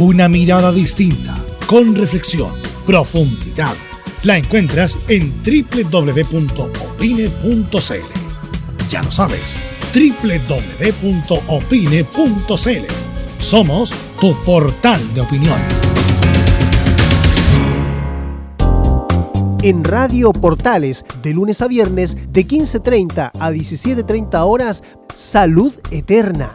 Una mirada distinta, con reflexión, profundidad. La encuentras en www.opine.cl. Ya lo sabes www.opine.cl. Somos tu portal de opinión. En Radio Portales, de lunes a viernes, de 15.30 a 17.30 horas, Salud Eterna.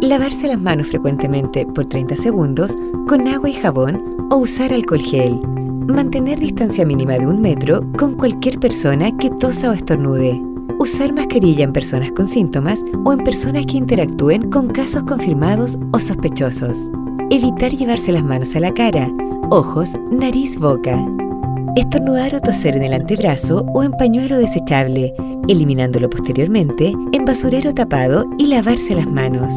Lavarse las manos frecuentemente por 30 segundos con agua y jabón o usar alcohol gel. Mantener distancia mínima de un metro con cualquier persona que tosa o estornude. Usar mascarilla en personas con síntomas o en personas que interactúen con casos confirmados o sospechosos. Evitar llevarse las manos a la cara, ojos, nariz, boca. Estornudar o toser en el antebrazo o en pañuelo desechable, eliminándolo posteriormente en basurero tapado y lavarse las manos.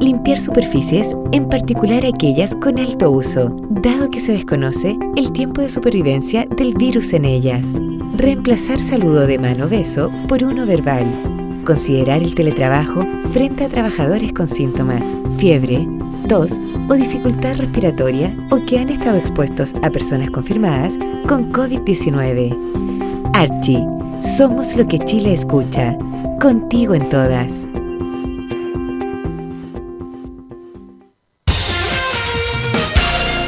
Limpiar superficies, en particular aquellas con alto uso, dado que se desconoce el tiempo de supervivencia del virus en ellas. Reemplazar saludo de mano beso por uno verbal. Considerar el teletrabajo frente a trabajadores con síntomas, fiebre, tos o dificultad respiratoria o que han estado expuestos a personas confirmadas con COVID-19. Archie, somos lo que Chile escucha. Contigo en todas.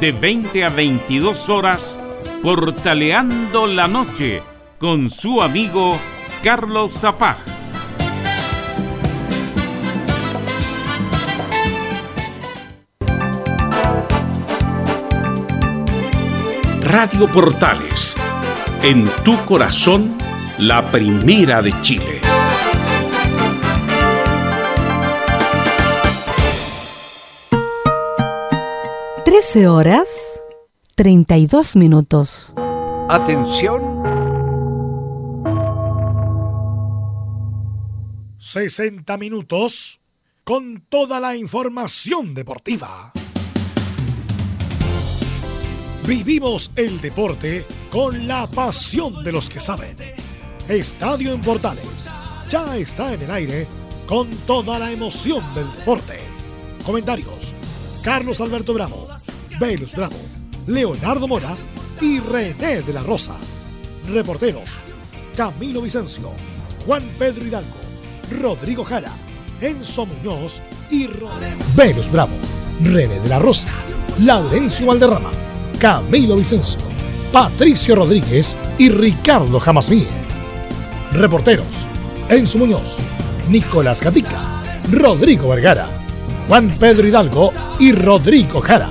de 20 a 22 horas Portaleando la Noche con su amigo Carlos Zapag. Radio Portales, en tu corazón, la primera de Chile. 13 horas 32 minutos. Atención. 60 minutos con toda la información deportiva. Vivimos el deporte con la pasión de los que saben. Estadio en Portales ya está en el aire con toda la emoción del deporte. Comentarios: Carlos Alberto Bravo, Velus Bravo, Leonardo Mora y René de la Rosa. Reporteros: Camilo Vicencio, Juan Pedro Hidalgo, Rodrigo Jara, Enzo Muñoz y Rodrigo. Velus Bravo, René de la Rosa, Laurencio Valderrama, Camilo Vicencio, Patricio Rodríguez y Ricardo Jamasmí. Reporteros: Enzo Muñoz, Nicolás Gatica, Rodrigo Vergara, Juan Pedro Hidalgo y Rodrigo Jara.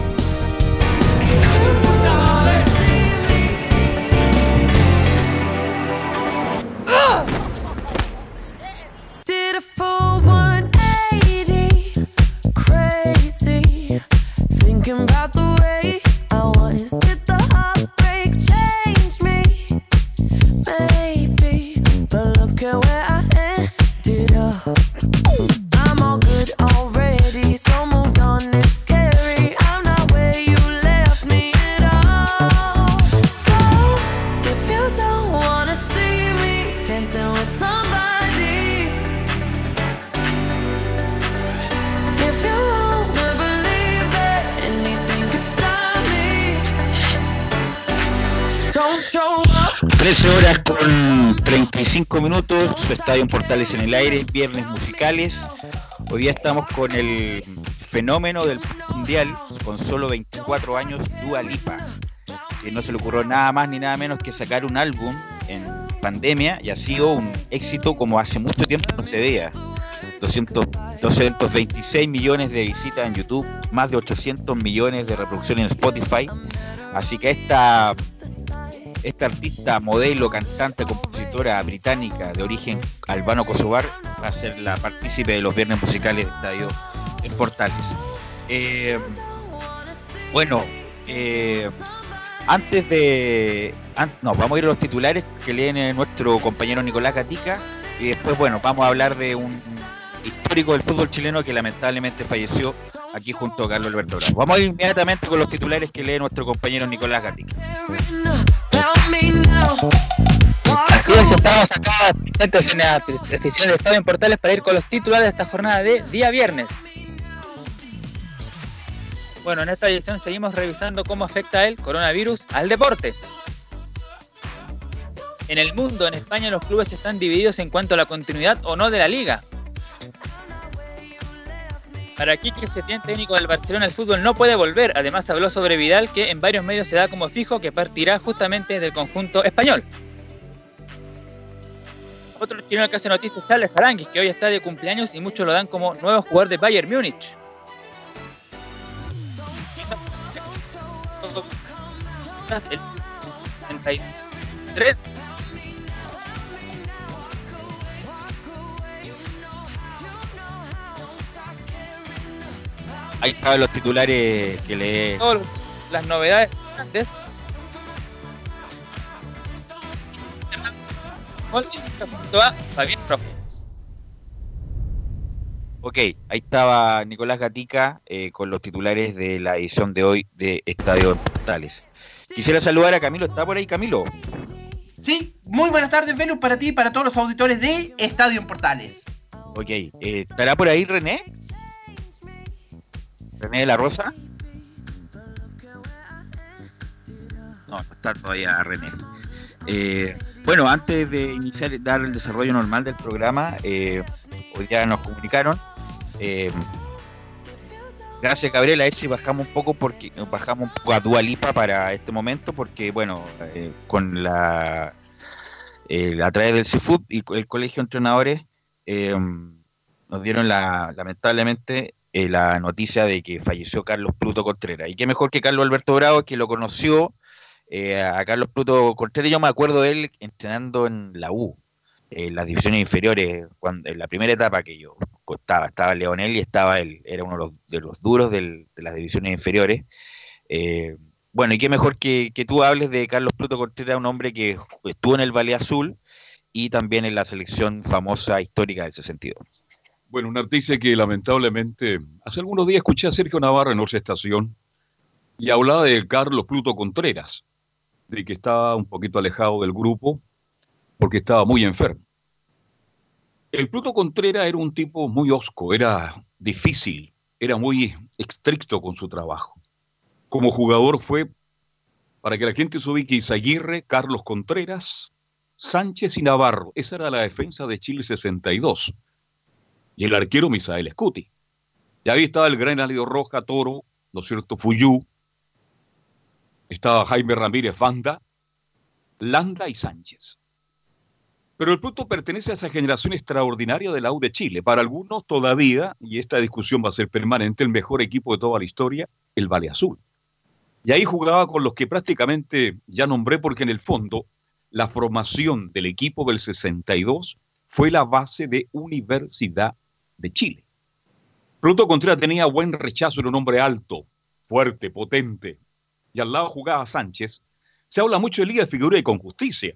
Estadio Portales en el aire, viernes musicales. Hoy día estamos con el fenómeno del mundial, con solo 24 años, Dua Lipa. Que no se le ocurrió nada más ni nada menos que sacar un álbum en pandemia y ha sido un éxito como hace mucho tiempo no se veía. 200, 226 millones de visitas en YouTube, más de 800 millones de reproducciones en Spotify. Así que esta esta artista, modelo, cantante, compositora británica de origen albano-kosovar va a ser la partícipe de los viernes musicales de Estadio en Portales. Eh, bueno, eh, antes de... no, vamos a ir a los titulares que leen eh, nuestro compañero Nicolás Gatica y después, bueno, vamos a hablar de un histórico del fútbol chileno que lamentablemente falleció aquí junto a Carlos Alberto Bravo. Vamos a ir inmediatamente con los titulares que lee nuestro compañero Nicolás Gatica. Así es, estamos acá en la sesión de Estadio en Portales para ir con los titulares de esta jornada de día viernes. Bueno, en esta edición seguimos revisando cómo afecta el coronavirus al deporte. En el mundo, en España, los clubes están divididos en cuanto a la continuidad o no de la liga. Para Quique Setién, técnico del Barcelona, el fútbol no puede volver. Además, habló sobre Vidal, que en varios medios se da como fijo que partirá justamente del conjunto español. Otro chileno que hace noticias es Charles Aranguis, que hoy está de cumpleaños y muchos lo dan como nuevo jugador de Bayern Múnich. El 63 Ahí estaban los titulares que todas las novedades grandes. Gol junto a Fabián Rojas. Ok, ahí estaba Nicolás Gatica eh, con los titulares de la edición de hoy de Estadio en Portales. Quisiera saludar a Camilo. ¿Está por ahí Camilo? Sí, muy buenas tardes, Velus, para ti y para todos los auditores de Estadio en Portales. Ok, eh, ¿estará por ahí René? ¿René de la Rosa? No, no está todavía René. Eh, bueno, antes de iniciar, dar el desarrollo normal del programa, eh, hoy ya nos comunicaron. eh, gracias Gabriela, a ver si bajamos un poco porque bajamos un poco a Dualipa para este momento, porque bueno, con la a través del CIFUT y el colegio de entrenadores nos dieron la, lamentablemente eh, la noticia de que falleció Carlos Pluto Contreras. Y qué mejor que Carlos Alberto Bravo, que lo conoció Eh, a Carlos Pluto Contreras yo me acuerdo de él entrenando en la U, en las divisiones inferiores, cuando, en la primera etapa que yo estaba, estaba Leonel y estaba él, era uno de los, duros del- de las divisiones inferiores. Eh, bueno, y qué mejor que, que tú hables de Carlos Pluto Contreras, un hombre que estuvo en el Valle Azul y también en la selección famosa histórica del 62. Bueno, una noticia que lamentablemente hace algunos días escuché a Sergio Navarro en otra estación y hablaba de Carlos Pluto Contreras, de que estaba un poquito alejado del grupo porque estaba muy enfermo. El Pluto Contreras era un tipo muy osco, era difícil, era muy estricto con su trabajo. Como jugador fue, para que la gente se ubique, Izaguirre, Carlos Contreras, Sánchez y Navarro. Esa era la defensa de Chile 62 y el arquero Misael Scuti. Y ahí estaba el gran Alido Roja, Toro, ¿no es cierto? Fuyú, estaba Jaime Ramírez Banda, Landa y Sánchez. Pero el Pluto pertenece a esa generación extraordinaria de la U de Chile. Para algunos todavía, y esta discusión va a ser permanente, el mejor equipo de toda la historia, el Valle Azul. Y ahí jugaba con los que prácticamente ya nombré porque en el fondo la formación del equipo del 62 fue la base de Universidad de Chile. Pluto Contreras tenía buen rechazo, era un hombre alto, fuerte, potente. Y al lado jugaba Sánchez. Se habla mucho de Liga de Figura y con justicia.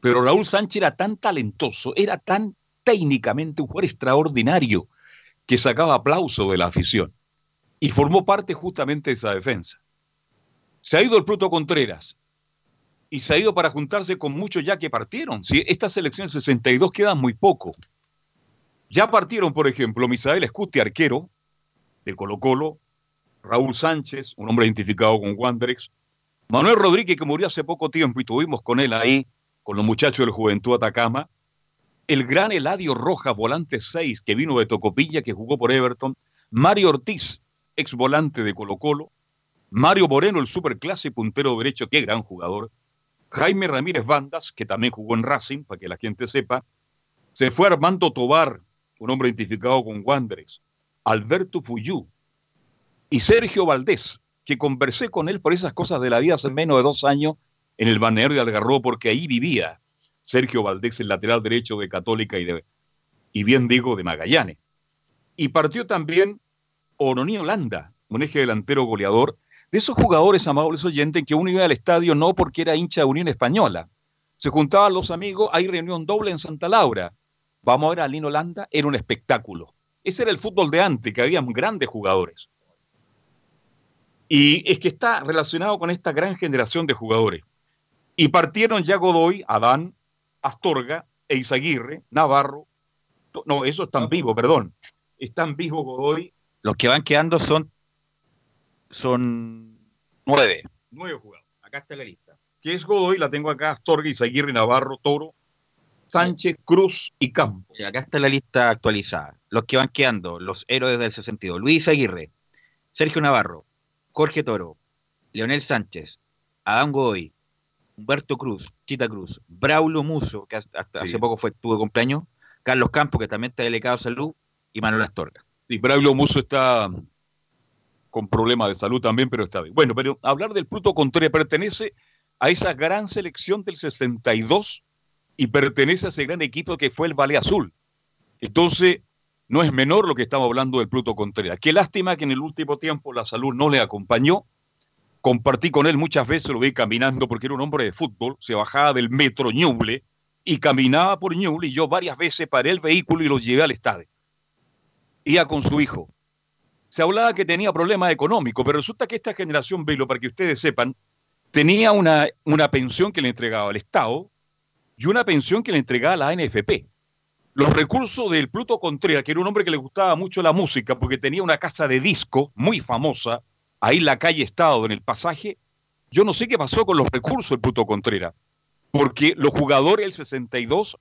Pero Raúl Sánchez era tan talentoso, era tan técnicamente un jugador extraordinario que sacaba aplauso de la afición. Y formó parte justamente de esa defensa. Se ha ido el Pluto Contreras, y se ha ido para juntarse con muchos ya que partieron. Si esta selección 62 queda muy poco. Ya partieron, por ejemplo, Misael Scuti, arquero del Colo Colo, Raúl Sánchez, un hombre identificado con Wanderers, Manuel Rodríguez, que murió hace poco tiempo y tuvimos con él ahí, con los muchachos del Juventud Atacama, el gran Eladio Rojas, volante 6, que vino de Tocopilla, que jugó por Everton, Mario Ortiz, ex volante de Colo Colo, Mario Moreno, el superclase puntero derecho, qué gran jugador, Jaime Ramírez Bandas, que también jugó en Racing, para que la gente sepa. Se fue Armando Tobar, un hombre identificado con Wanderers. Alberto Fuyú y Sergio Valdés, que conversé con él por esas cosas de la vida hace menos de dos años en el balneario de Algarrobo, porque ahí vivía Sergio Valdés, el lateral derecho de Católica y, de, y bien digo, de Magallanes. Y partió también Oroní Holanda, un eje delantero goleador, de esos jugadores, amables oyentes, que uno iba al estadio no porque era hincha de Unión Española. Se juntaban los amigos, hay reunión doble en Santa Laura. Vamos a ver a Lino Holanda, era un espectáculo. Ese era el fútbol de antes, que había grandes jugadores. Y es que está relacionado con esta gran generación de jugadores. Y partieron ya Godoy, Adán, Astorga, Eizaguirre, Navarro. No, esos están vivos, perdón. Están vivos Godoy. Los que van quedando son, son nueve. Nueve jugadores. Acá está la lista. Que es Godoy, la tengo acá, Astorga, Izaguirre, Navarro, Toro, Sánchez, Cruz y Campos. Acá está la lista actualizada. Los que van quedando, los héroes del 62. Luis Aguirre, Sergio Navarro, Jorge Toro, Leonel Sánchez, Adán Godoy, Humberto Cruz, Chita Cruz, Braulo Muso, que hasta, hasta Sí. hace poco fue, tuvo cumpleaños, Carlos Campos, que también está delicado de salud, y Manuel Astorga. Sí, Braulio Muso está con problemas de salud también, pero está bien. Bueno, pero hablar del Pluto Contreras pertenece a esa gran selección del 62 y pertenece a ese gran equipo que fue el Valle Azul. Entonces, no es menor lo que estamos hablando del Pluto Contreras. Qué lástima que en el último tiempo la salud no le acompañó. Compartí con él muchas veces, lo vi caminando porque era un hombre de fútbol, se bajaba del metro Ñuble y caminaba por Ñuble y yo varias veces paré el vehículo y lo llevé al estadio. Iba con su hijo. Se hablaba que tenía problemas económicos, pero resulta que esta generación, Velo, para que ustedes sepan, tenía una, una pensión que le entregaba el Estado y una pensión que le entregaba la NFP. Los recursos del Pluto Contreras, que era un hombre que le gustaba mucho la música porque tenía una casa de disco muy famosa, ahí en la calle Estado, en el pasaje, yo no sé qué pasó con los recursos del Pluto Contreras, porque los jugadores del 62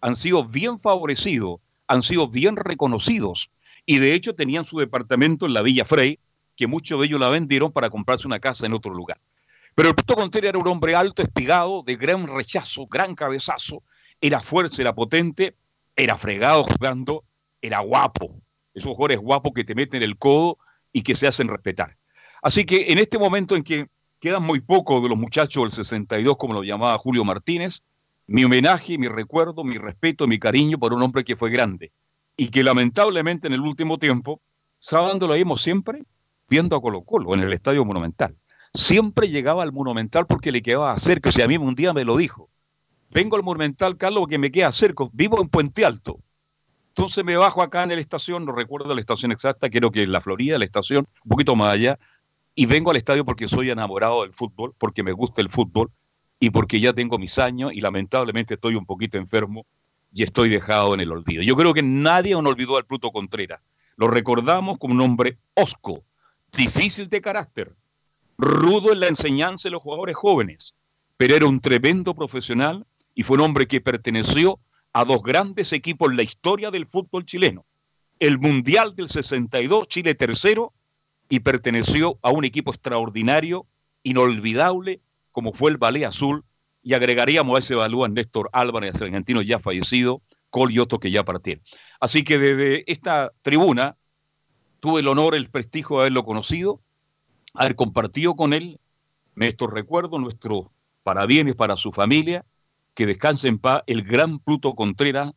han sido bien favorecidos, han sido bien reconocidos, y de hecho tenían su departamento en la Villa Frey, que muchos de ellos la vendieron para comprarse una casa en otro lugar. Pero el Pluto Contreras era un hombre alto, espigado, de gran rechazo, gran cabezazo, era fuerte, era potente, era fregado jugando, era guapo. Esos jugadores guapos que te meten el codo y que se hacen respetar. Así que en este momento en que quedan muy pocos de los muchachos del 62, como lo llamaba Julio Martínez. Mi homenaje, mi recuerdo, mi respeto, mi cariño por un hombre que fue grande y que lamentablemente en el último tiempo, sábado lo vimos siempre viendo a Colo Colo en el Estadio Monumental. Siempre llegaba al Monumental porque le quedaba cerca. O sea, a mí un día me lo dijo. Vengo al Monumental, Carlos, porque me queda cerca. Vivo en Puente Alto. Entonces me bajo acá en la estación, no recuerdo la estación exacta, creo que en la Florida, la estación, un poquito más allá, y vengo al estadio porque soy enamorado del fútbol, porque me gusta el fútbol y porque ya tengo mis años y lamentablemente estoy un poquito enfermo y estoy dejado en el olvido. Yo creo que nadie aún olvidó al Pluto Contreras. Lo recordamos como un hombre osco, difícil de carácter, rudo en la enseñanza de los jugadores jóvenes, pero era un tremendo profesional y fue un hombre que perteneció a dos grandes equipos en la historia del fútbol chileno. El Mundial del 62, Chile tercero, y perteneció a un equipo extraordinario, inolvidable, como fue el Ballet Azul, y agregaríamos a ese balú a Néstor Álvarez, argentino ya fallecido, Col y otro que ya partieron. Así que desde esta tribuna tuve el honor, el prestigio de haberlo conocido, haber compartido con él nuestros recuerdos, nuestros parabienes para su familia, que descanse en paz el gran Pluto Contreras,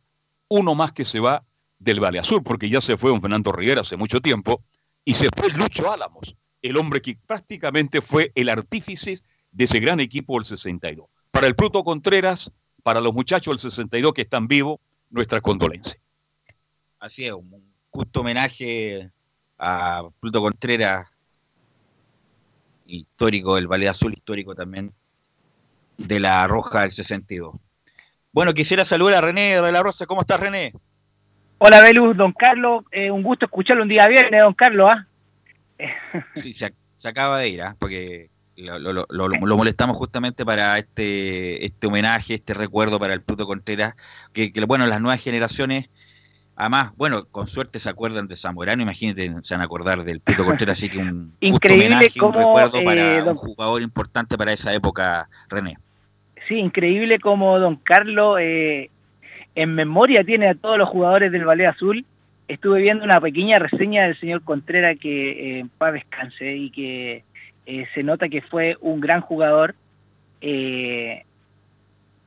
uno más que se va del Valle Azul, porque ya se fue don Fernando Rivera hace mucho tiempo, y se fue Lucho Álamos, el hombre que prácticamente fue el artífice de ese gran equipo del 62. Para el Pluto Contreras, para los muchachos del 62 que están vivos, nuestra condolencia. Así es, un justo homenaje a Pluto Contreras, histórico del Valle Azul, histórico también de la Roja del 62. Bueno, quisiera saludar a René de la Rosa. ¿Cómo estás, René? Hola, Belus, don Carlos. Eh, un gusto escucharlo un día viernes, don Carlos. Sí, se, se acaba de ir, ¿ah? porque lo, lo- lo- lo- lo molestamos justamente para este, este homenaje, este recuerdo para el Pluto Contreras, que, que, bueno, las nuevas generaciones, además, bueno, con suerte se acuerdan de Zamorano, imagínate, se van a acordar del Pluto Contreras, así que un Increíble homenaje, un recuerdo eh, para don- un jugador importante para esa época, René. Sí, increíble como don Carlos eh, en memoria tiene a todos los jugadores del Ballet Azul. Estuve viendo una pequeña reseña del señor Contreras que eh, en paz descanse y que eh, se nota que fue un gran jugador. Eh,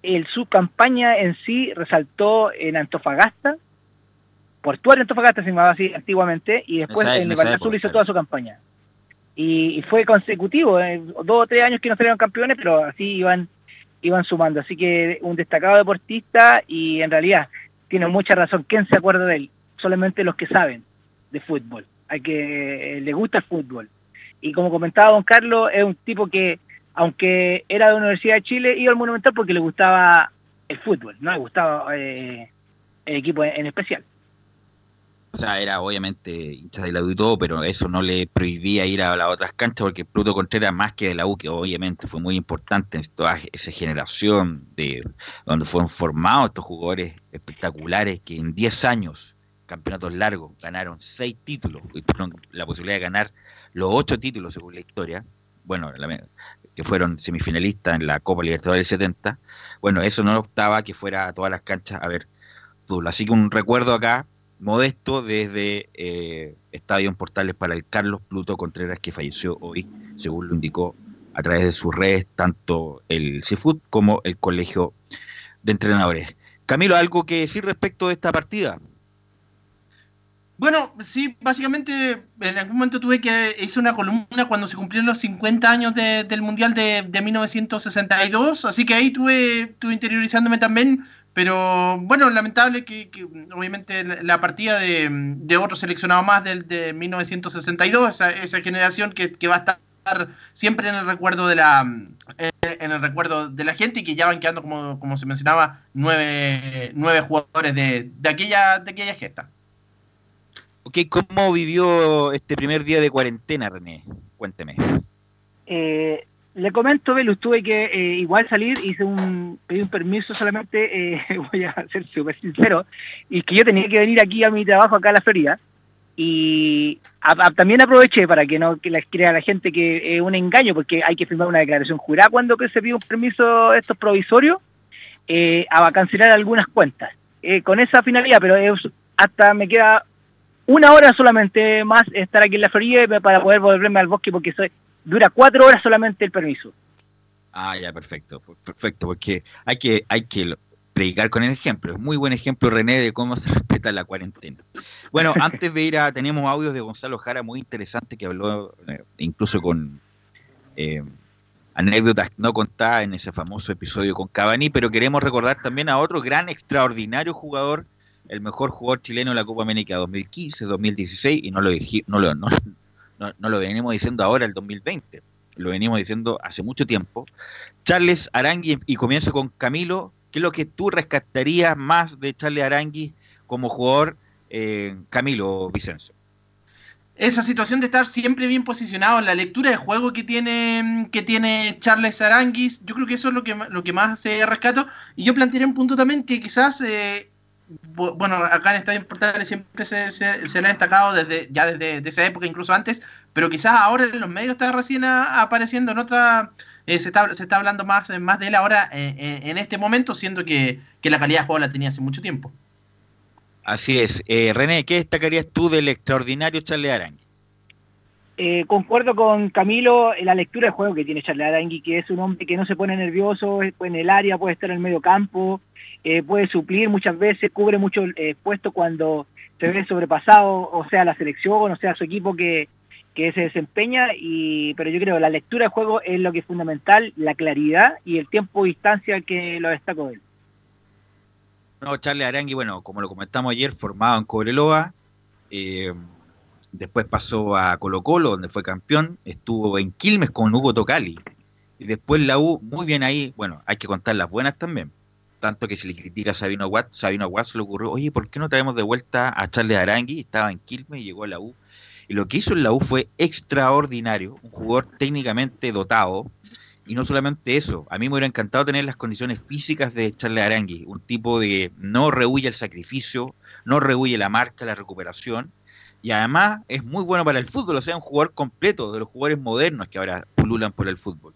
el, su campaña en sí resaltó en Antofagasta, Portuario Antofagasta se llamaba así antiguamente, y después Esa- en el época, Azul hizo claro. toda su campaña. Y, y fue consecutivo, eh, dos o tres años que no salieron campeones, pero así iban iban sumando. Así que un destacado deportista y en realidad tiene mucha razón. ¿Quién se acuerda de él? Solamente los que saben de fútbol, hay que eh, le gusta el fútbol. Y como comentaba don Carlos, es un tipo que, aunque era de la Universidad de Chile, iba al Monumental porque le gustaba el fútbol, no le gustaba eh, el equipo en, en especial. O sea, era obviamente hincha de la U y todo, pero eso no le prohibía ir a las otras canchas porque Pluto Contreras, más que de la U, que obviamente fue muy importante en toda esa generación de donde fueron formados estos jugadores espectaculares que en 10 años, campeonatos largos, ganaron 6 títulos y tuvieron la posibilidad de ganar los 8 títulos según la historia. Bueno, la- que fueron semifinalistas en la Copa Libertadores del 70. Bueno, eso no optaba que fuera a todas las canchas a ver fútbol. Así que un recuerdo acá modesto desde eh, Estadio en Portales para el Carlos Pluto Contreras que falleció hoy, según lo indicó a través de sus redes, tanto el CIFUT como el Colegio de Entrenadores. Camilo, ¿algo que decir respecto de esta partida? Bueno, sí, básicamente en algún momento tuve que hice una columna cuando se cumplieron los 50 años de- del Mundial de, de 1962, así que ahí estuve, estuve interiorizándome también, pero bueno, lamentable que, que obviamente la, partida de, de otro seleccionado más del de 1962, esa, esa generación que, que va a estar siempre en el recuerdo de la en, en el recuerdo de la gente y que ya van quedando como, como se mencionaba nueve, nueve jugadores de, de aquella de aquella gesta. Ok, ¿cómo vivió este primer día de cuarentena, René? Cuénteme. Eh, le comento, Velus, tuve que eh, igual salir, hice un, pedí un permiso solamente, eh, voy a ser súper sincero, y que yo tenía que venir aquí a mi trabajo acá a la Florida, y también aproveché para que no que la, crea la gente que es un engaño, porque hay que firmar una declaración jurada cuando que se pide un permiso estos provisorios, eh, a cancelar algunas cuentas, eh, con esa finalidad, pero hasta me queda una hora solamente más estar aquí en la Florida para poder volverme al bosque porque soy dura cuatro horas solamente el permiso. Ah, ya, perfecto, perfecto, porque hay que, hay que predicar con el ejemplo. Es muy buen ejemplo, René, de cómo se respeta la cuarentena. Bueno, antes de ir a, teníamos audios de Gonzalo Jara muy interesante que habló eh, incluso con eh, anécdotas no contadas en ese famoso episodio con Cavani, pero queremos recordar también a otro gran, extraordinario jugador, el mejor jugador chileno de la Copa América 2015, 2016, y no lo, no lo, no, no- lo venimos diciendo ahora, el 2020, lo venimos diciendo hace mucho tiempo. Charles Arangui, y comienzo con Camilo, ¿qué es lo que tú rescatarías más de Charles Arangui como jugador, eh, Camilo Vicencio? esa situación de estar siempre bien posicionado la lectura de juego que tiene, que tiene Charles Aranguis, yo creo que eso es lo que, lo que más se rescato. Y yo plantearía un punto también que quizás, eh, bueno, acá en Estadio Portales siempre se, se- se le ha destacado desde ya desde de esa época, incluso antes, pero quizás ahora en los medios está recién a- apareciendo en otra... eh, se, está, se está hablando más, más de él ahora eh, eh, en este momento, siendo que, que la calidad de juego la tenía hace mucho tiempo. Así es. Eh, René, ¿qué destacarías tú del extraordinario Charles Arangui? Eh, concuerdo con Camilo en la lectura de juego que tiene Charles Arangui, que es un hombre que no se pone nervioso es- en el área, puede estar en el medio campo, eh, puede suplir muchas veces, cubre mucho eh, puestos cuando se ve sobrepasado, o sea, la selección, o sea, su equipo que, que se desempeña, y, pero yo creo que la lectura de juego es lo que es fundamental, la claridad y el tiempo y distancia que lo destaco de él. No, Charles Arangui, bueno, como lo comentamos ayer, formado en Cobreloa, eh, después pasó a Colo Colo, donde fue campeón, estuvo en Quilmes con Hugo Tocali, y después la U, muy bien ahí, bueno, hay que contar las buenas también, tanto que se le critica a Sabino Watt, Sabino Watt se le ocurrió, oye, ¿por qué no traemos de vuelta a Charles Arangui? Estaba en Quilmes y llegó a la U, y lo que hizo en la U fue extraordinario, un jugador técnicamente dotado, y no solamente eso, a mí me hubiera encantado tener las condiciones físicas de Charles Arangui, un tipo de no rehuye el sacrificio, no rehuye la marca, la recuperación, y además es muy bueno para el fútbol, o sea, un jugador completo de los jugadores modernos que ahora pululan por el fútbol.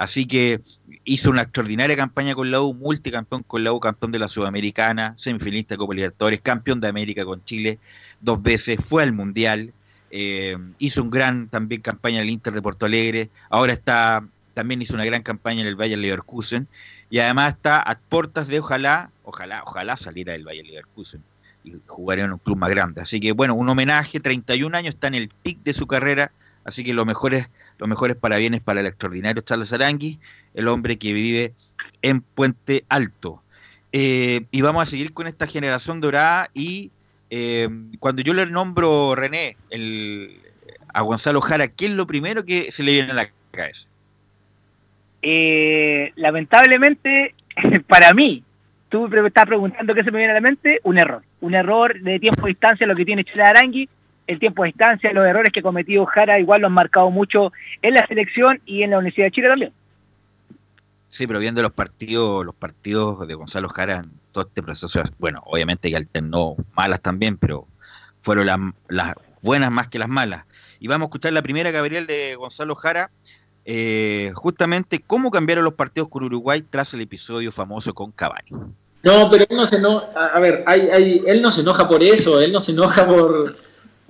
Así que hizo una extraordinaria campaña con la U, multicampeón con la U, campeón de la Sudamericana, semifinalista de Copa Libertadores, campeón de América con Chile dos veces, fue al Mundial, eh, hizo un gran también campaña en el Inter de Porto Alegre, ahora está también hizo una gran campaña en el Bayern Leverkusen y además está a puertas de ojalá, ojalá, ojalá saliera del Bayern Leverkusen y jugaría en un club más grande. Así que bueno, un homenaje, 31 años, está en el pic de su carrera, así que los mejores, los mejores parabienes para el extraordinario Charles Arangui, el hombre que vive en Puente Alto. Eh, y vamos a seguir con esta generación dorada y eh, cuando yo le nombro René el, a Gonzalo Jara, ¿qué es lo primero que se le viene a la cabeza? Eh, lamentablemente, para mí, tú me estás preguntando qué se me viene a la mente, un error. Un error de tiempo y distancia, lo que tiene Chile Arangui, el tiempo de distancia, los errores que ha cometido Jara, igual lo han marcado mucho en la selección y en la Universidad de Chile también. Sí, pero viendo los partidos, los partidos de Gonzalo Jara en todo este proceso, bueno, obviamente que alternó malas también, pero fueron las, las buenas más que las malas. Y vamos a escuchar la primera, Gabriel, de Gonzalo Jara, eh, justamente cómo cambiaron los partidos con Uruguay tras el episodio famoso con Cavani. No, pero él no se enoja, a ver, hay, hay, él no se enoja por eso, él no se enoja por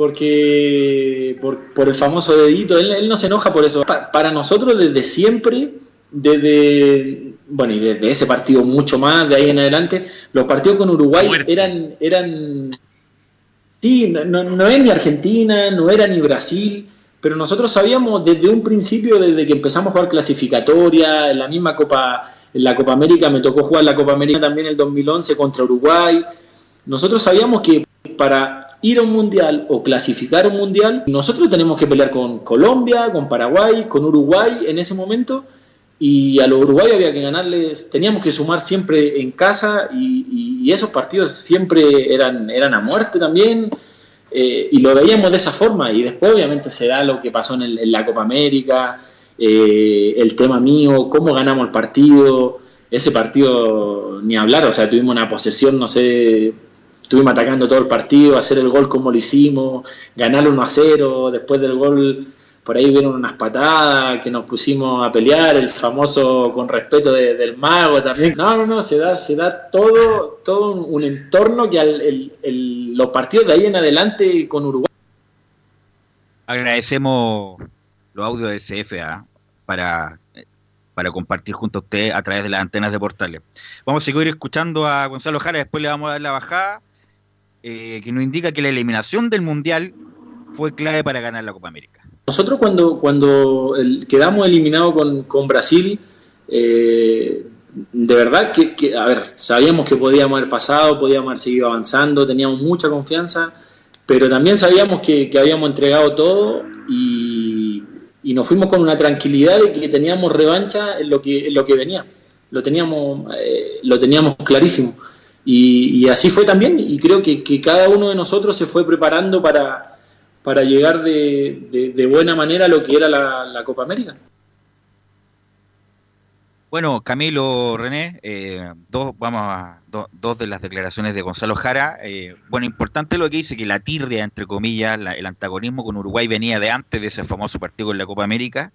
porque por, por el famoso dedito, él, él no se enoja por eso. Pa- para nosotros desde siempre, desde bueno y desde ese partido mucho más de ahí en adelante, los partidos con Uruguay eran eran sí, no, no, no es ni Argentina, no era ni Brasil, pero nosotros sabíamos desde un principio, desde que empezamos a jugar clasificatoria, en la misma Copa, en la Copa América, me tocó jugar la Copa América también en el 2011 contra Uruguay. Nosotros sabíamos que para ir a un mundial o clasificar un mundial, nosotros tenemos que pelear con Colombia, con Paraguay, con Uruguay en ese momento. Y a los uruguayos había que ganarles, teníamos que sumar siempre en casa y, y- y esos partidos siempre eran, eran a muerte también. Eh, y lo veíamos de esa forma y después obviamente se da lo que pasó en, el- en la Copa América, eh, el tema mío, cómo ganamos el partido, ese partido ni hablar, o sea, tuvimos una posesión, no sé, estuvimos atacando todo el partido, hacer el gol como lo hicimos, ganar 1 a 0, después del gol por ahí vieron unas patadas que nos pusimos a pelear, el famoso con respeto de- del mago también. No, no, no, se da, se da todo, todo un, entorno que al, el- el- los partidos de ahí en adelante con Uruguay. Agradecemos los audios del CFA para, para compartir junto a usted a través de las antenas de portales. Vamos a seguir escuchando a Gonzalo Jara, después le vamos a dar la bajada, eh, que nos indica que la eliminación del Mundial fue clave para ganar la Copa América. Nosotros cuando, cuando el- quedamos eliminados con, con Brasil, eh, de verdad que, que, a ver, sabíamos que podíamos haber pasado, podíamos haber seguido avanzando, teníamos mucha confianza, pero también sabíamos que, que habíamos entregado todo y, y nos fuimos con una tranquilidad de que teníamos revancha en lo que, en lo que venía. Lo teníamos, eh, lo teníamos clarísimo. Y, así fue también, y creo que, cada uno de nosotros se fue preparando para, para llegar de, de- buena manera a lo que era la, Copa América. Bueno, Camilo, René, eh, dos, vamos a, do- dos de las declaraciones de Gonzalo Jara. eh, bueno, importante lo que dice, que la tirria, entre comillas, la- el antagonismo con Uruguay venía de antes de ese famoso partido en la Copa América.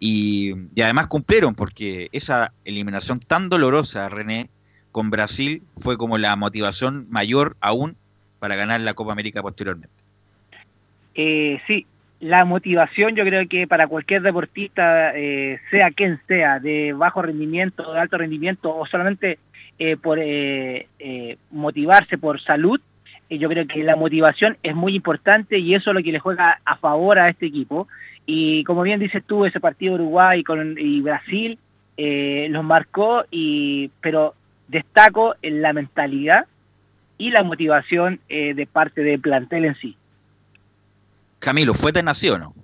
Y, y además cumplieron, porque esa eliminación tan dolorosa, René, con Brasil fue como la motivación mayor aún para ganar la Copa América posteriormente. Eh, sí, la motivación yo creo que para cualquier deportista, eh, sea quien sea, de bajo rendimiento, de alto rendimiento o solamente eh, por eh, eh, motivarse por salud, yo creo que la motivación es muy importante y eso es lo que le juega a favor a este equipo. Y como bien dices tú, ese partido Uruguay con, y Brasil eh, los marcó, y, pero destaco en la mentalidad y la motivación eh, de parte del plantel en sí. Camilo, ¿fue tan así o no?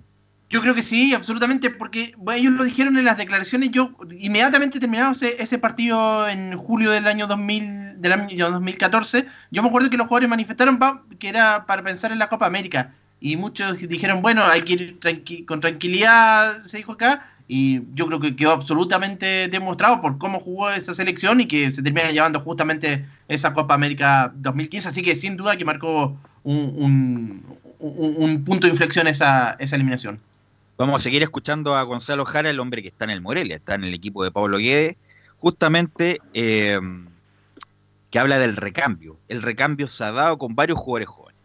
Yo creo que sí, absolutamente, porque bueno, ellos lo dijeron en las declaraciones. Yo inmediatamente terminado ese, ese partido en julio del año 2000, del año 2014. Yo me acuerdo que los jugadores manifestaron pa- que era para pensar en la Copa América y muchos dijeron bueno hay que ir tranqui- con tranquilidad, se dijo acá. Y yo creo que quedó absolutamente demostrado por cómo jugó esa selección y que se termina llevando justamente esa Copa América 2015. Así que sin duda que marcó un, un- un- un punto de inflexión esa, esa eliminación. Vamos a seguir escuchando a Gonzalo Jara, el hombre que está en el Morelia, está en el equipo de Pablo Guedes, justamente eh, que habla del recambio. El recambio se ha dado con varios jugadores jóvenes.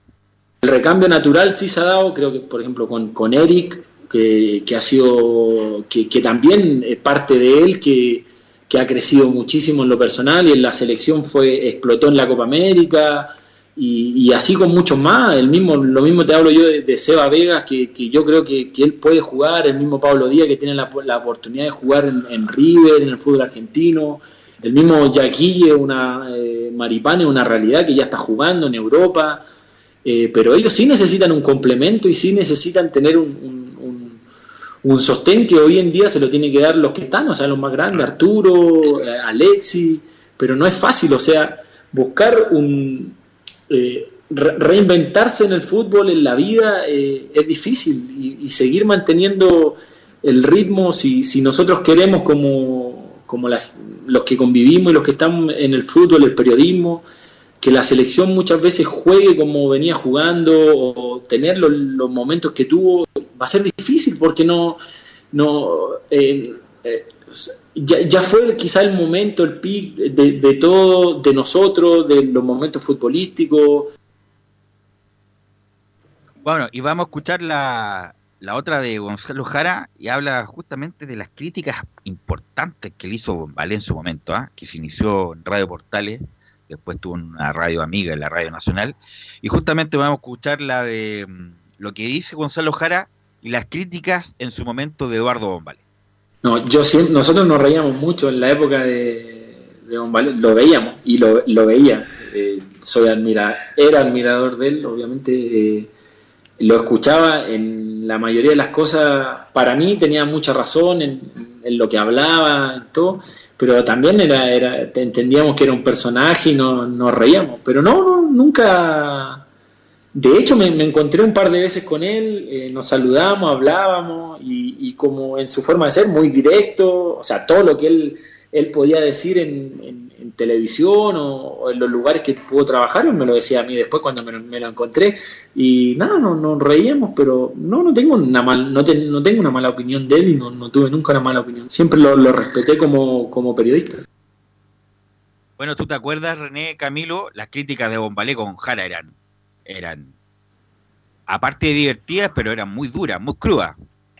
El recambio natural sí se ha dado, creo que por ejemplo con, con Eric, que, ha sido, que, también es parte de él, que, que ha crecido muchísimo en lo personal y en la selección fue, explotó en la Copa América y, así con muchos más. El mismo, lo mismo te hablo yo de, Seba Vegas, que, yo creo que, él puede jugar, el mismo Pablo Díaz que tiene la, la oportunidad de jugar en, River, en el fútbol argentino. El mismo Yaquille, una eh, Maripane, una realidad que ya está jugando en Europa. Eh, pero ellos sí necesitan un complemento y sí necesitan tener un- un sostén que hoy en día se lo tiene que dar los que están, o sea, los más grandes, Arturo, eh, Alexi, pero no es fácil, o sea, buscar un... eh, re- reinventarse en el fútbol, en la vida, eh, es difícil y, y seguir manteniendo el ritmo, si, si nosotros queremos como, como la- los que convivimos y los que están en el fútbol, el periodismo, que la selección muchas veces juegue como venía jugando o tener los, los momentos que tuvo, va a ser difícil porque no, no eh, eh, ya, ya fue quizá el momento, el pic de, de todo, de nosotros, de los momentos futbolísticos. Bueno, y vamos a escuchar la, la otra de Gonzalo Jara y habla justamente de las críticas importantes que le hizo Bombalé en su momento, ¿ah? que se inició en Radio Portales, después tuvo una radio amiga en la Radio Nacional, y justamente vamos a escuchar la de mm, lo que dice Gonzalo Jara y las críticas en su momento de Eduardo Bombalé. No, yo nosotros nos reíamos mucho en la época de, de Vale- lo veíamos y lo, veía. Eh, soy admira, era admirador de él, obviamente eh, lo escuchaba en la mayoría de las cosas. Para mí tenía mucha razón en, lo que hablaba, todo, pero también era, era te- entendíamos que era un personaje y no, nos reíamos. Pero no, no, nunca. De hecho, me, encontré un par de veces con él, eh, nos saludamos, hablábamos y, como en su forma de ser, muy directo, o sea, todo lo que él, él podía decir en, televisión o, en los lugares que pudo trabajar, él me lo decía a mí después cuando me, me lo encontré y nada, no, nos reíamos, pero no, no tengo una mal, no, no tengo una mala opinión de él y no, no tuve nunca una mala opinión, siempre lo, lo respeté como, como periodista. Bueno, ¿tú te acuerdas, René Camilo? Las críticas de Bombalé con Jara eran, eran, aparte de divertidas, pero eran muy duras, muy crudas.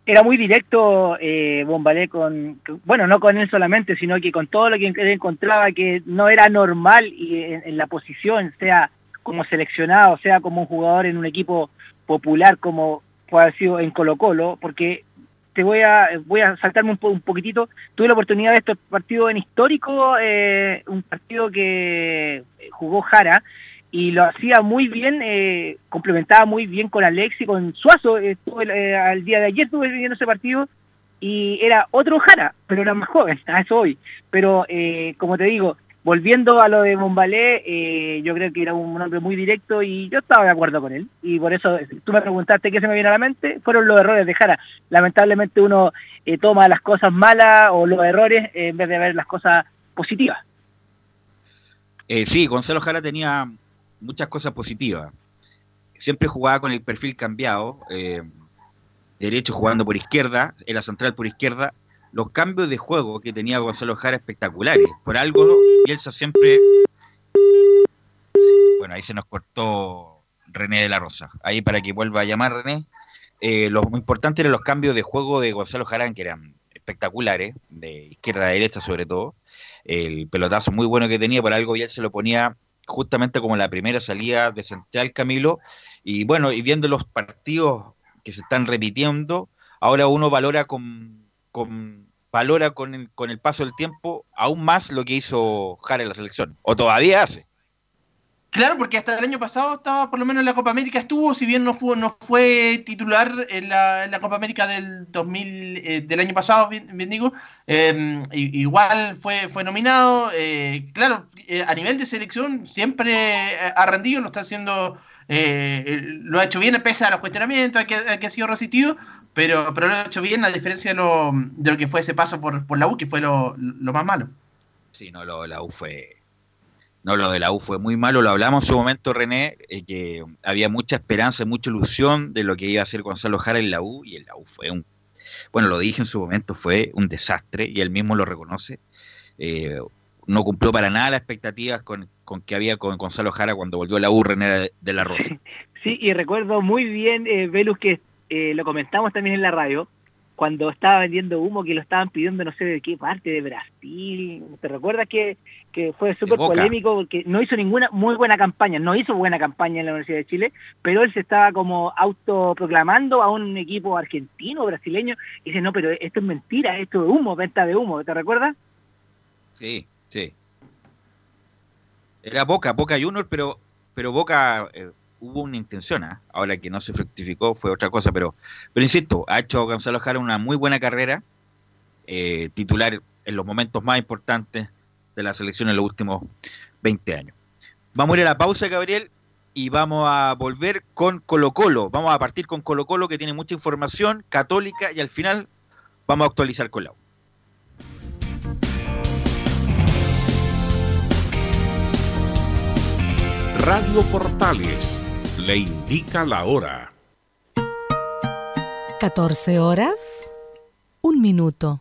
era muy directo eh, Bombalé con, bueno, no con él solamente, sino que con todo lo que él encontraba que no era normal y en, en la posición, sea como seleccionado, sea como un jugador en un equipo popular como puede haber sido en Colo Colo, porque te voy a voy a saltarme un, po- un poquitito. Tuve la oportunidad de este partido en histórico, eh, un partido que jugó Jara y lo hacía muy bien, eh, complementaba muy bien con Alex y con Suazo. eh, Estuve, eh, al día de ayer estuve viendo ese partido y era otro Jara, pero era más joven, a eso hoy. Pero eh, como te digo, volviendo a lo de Bombalé, eh, yo creo que era un hombre muy directo y yo estaba de acuerdo con él. Y por eso eh, tú me preguntaste qué se me viene a la mente, fueron los errores de Jara. Lamentablemente uno toma las cosas malas o los errores en vez de ver las cosas positivas. Sí, Gonzalo Jara tenía muchas cosas positivas. Siempre jugaba con el perfil cambiado, eh, derecho jugando por izquierda, era central por izquierda. Los cambios de juego que tenía Gonzalo Jara espectaculares. Por algo, Bielsa siempre. Bueno, ahí se nos cortó René de la Rosa. Ahí para que vuelva a llamar René. Eh, lo importante eran los cambios de juego de Gonzalo Jara, que eran espectaculares, de izquierda a derecha sobre todo. El pelotazo muy bueno que tenía, por algo Bielsa lo ponía justamente como la primera salida de Central Camilo. Y bueno, y viendo los partidos que se están repitiendo, ahora uno valora con, con valora con el, con el paso del tiempo aún más lo que hizo Jara en la selección, o todavía hace. Claro, porque hasta el año pasado estaba, por lo menos en la Copa América estuvo, si bien no fue, no fue titular en la, Copa América del 2000, eh, del año pasado, bien, digo, i- igual fue, nominado. eh, claro, eh, a nivel de selección siempre ha rendido, lo está haciendo, lo ha hecho bien pese a los cuestionamientos, que, ha sido resistido, pero, lo ha hecho bien a diferencia de lo, de lo que fue ese paso por, la U, que fue lo, lo más malo. Sí, no, lo la U fue. No, lo de la U fue muy malo. Lo hablamos en su momento, René, eh, que había mucha esperanza, mucha ilusión de lo que iba a hacer Gonzalo Jara en la U, y en la U fue un. Bueno, lo dije en su momento, fue un desastre, y él mismo lo reconoce. Eh, no cumplió para nada las expectativas con, con que había con Gonzalo Jara cuando volvió a la U, René de, de la Rosa. Sí, y recuerdo muy bien, eh, Velus, que eh, lo comentamos también en la radio, cuando estaba vendiendo humo, que lo estaban pidiendo no sé de qué parte, de Brasil. ¿Te recuerdas que, que fue súper polémico porque no hizo ninguna muy buena campaña, no hizo buena campaña en la Universidad de Chile, pero él se estaba como autoproclamando a un equipo argentino, brasileño, y dice, no, pero esto es mentira, esto es humo, venta de humo, ¿te recuerdas? Sí, sí. Era Boca, Boca Junior, pero, pero Boca eh, hubo una intención, ¿ah? ahora que no se fructificó fue otra cosa, pero, pero insisto, ha hecho Gonzalo Jara una muy buena carrera, eh, titular en los momentos más importantes de la selección en los últimos 20 años. Vamos a ir a la pausa, Gabriel, y vamos a volver con Colo Colo. Vamos a partir con Colo Colo, que tiene mucha información católica, y al final vamos a actualizar con la U. Radio Portales le indica la hora. 14 horas, un minuto.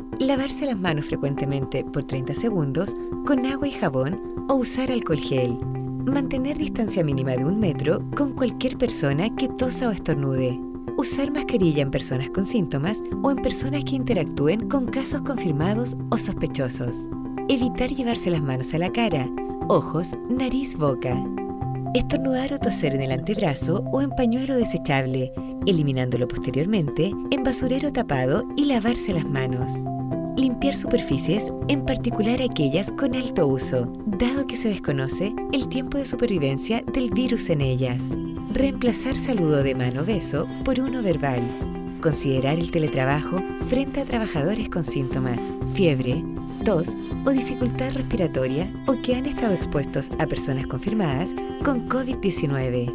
Lavarse las manos frecuentemente por 30 segundos con agua y jabón o usar alcohol gel. Mantener distancia mínima de un metro con cualquier persona que tosa o estornude. Usar mascarilla en personas con síntomas o en personas que interactúen con casos confirmados o sospechosos. Evitar llevarse las manos a la cara, ojos, nariz, boca. Estornudar o toser en el antebrazo o en pañuelo desechable, eliminándolo posteriormente en basurero tapado y lavarse las manos. Limpiar superficies, en particular aquellas con alto uso, dado que se desconoce el tiempo de supervivencia del virus en ellas. Reemplazar saludo de mano beso por uno verbal. Considerar el teletrabajo frente a trabajadores con síntomas, fiebre, tos o dificultad respiratoria o que han estado expuestos a personas confirmadas con COVID-19.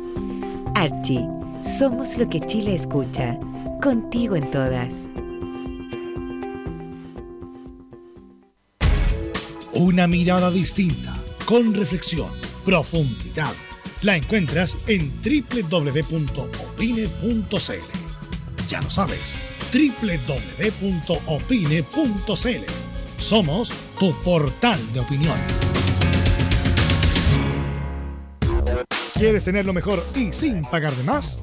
Archie, somos lo que Chile escucha. contigo en todas. Una mirada distinta, con reflexión, profundidad. La encuentras en www.opine.cl. Ya lo sabes, www.opine.cl. Somos tu portal de opinión. ¿Quieres tener lo mejor y sin pagar de más?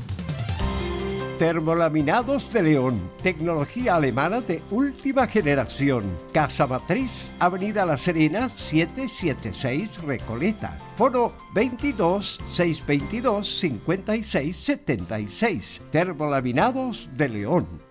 Termolaminados de León, tecnología alemana de última generación. Casa Matriz, Avenida La Serena, 776 Recoleta. Foro 22 622 56 76. Termolaminados de León.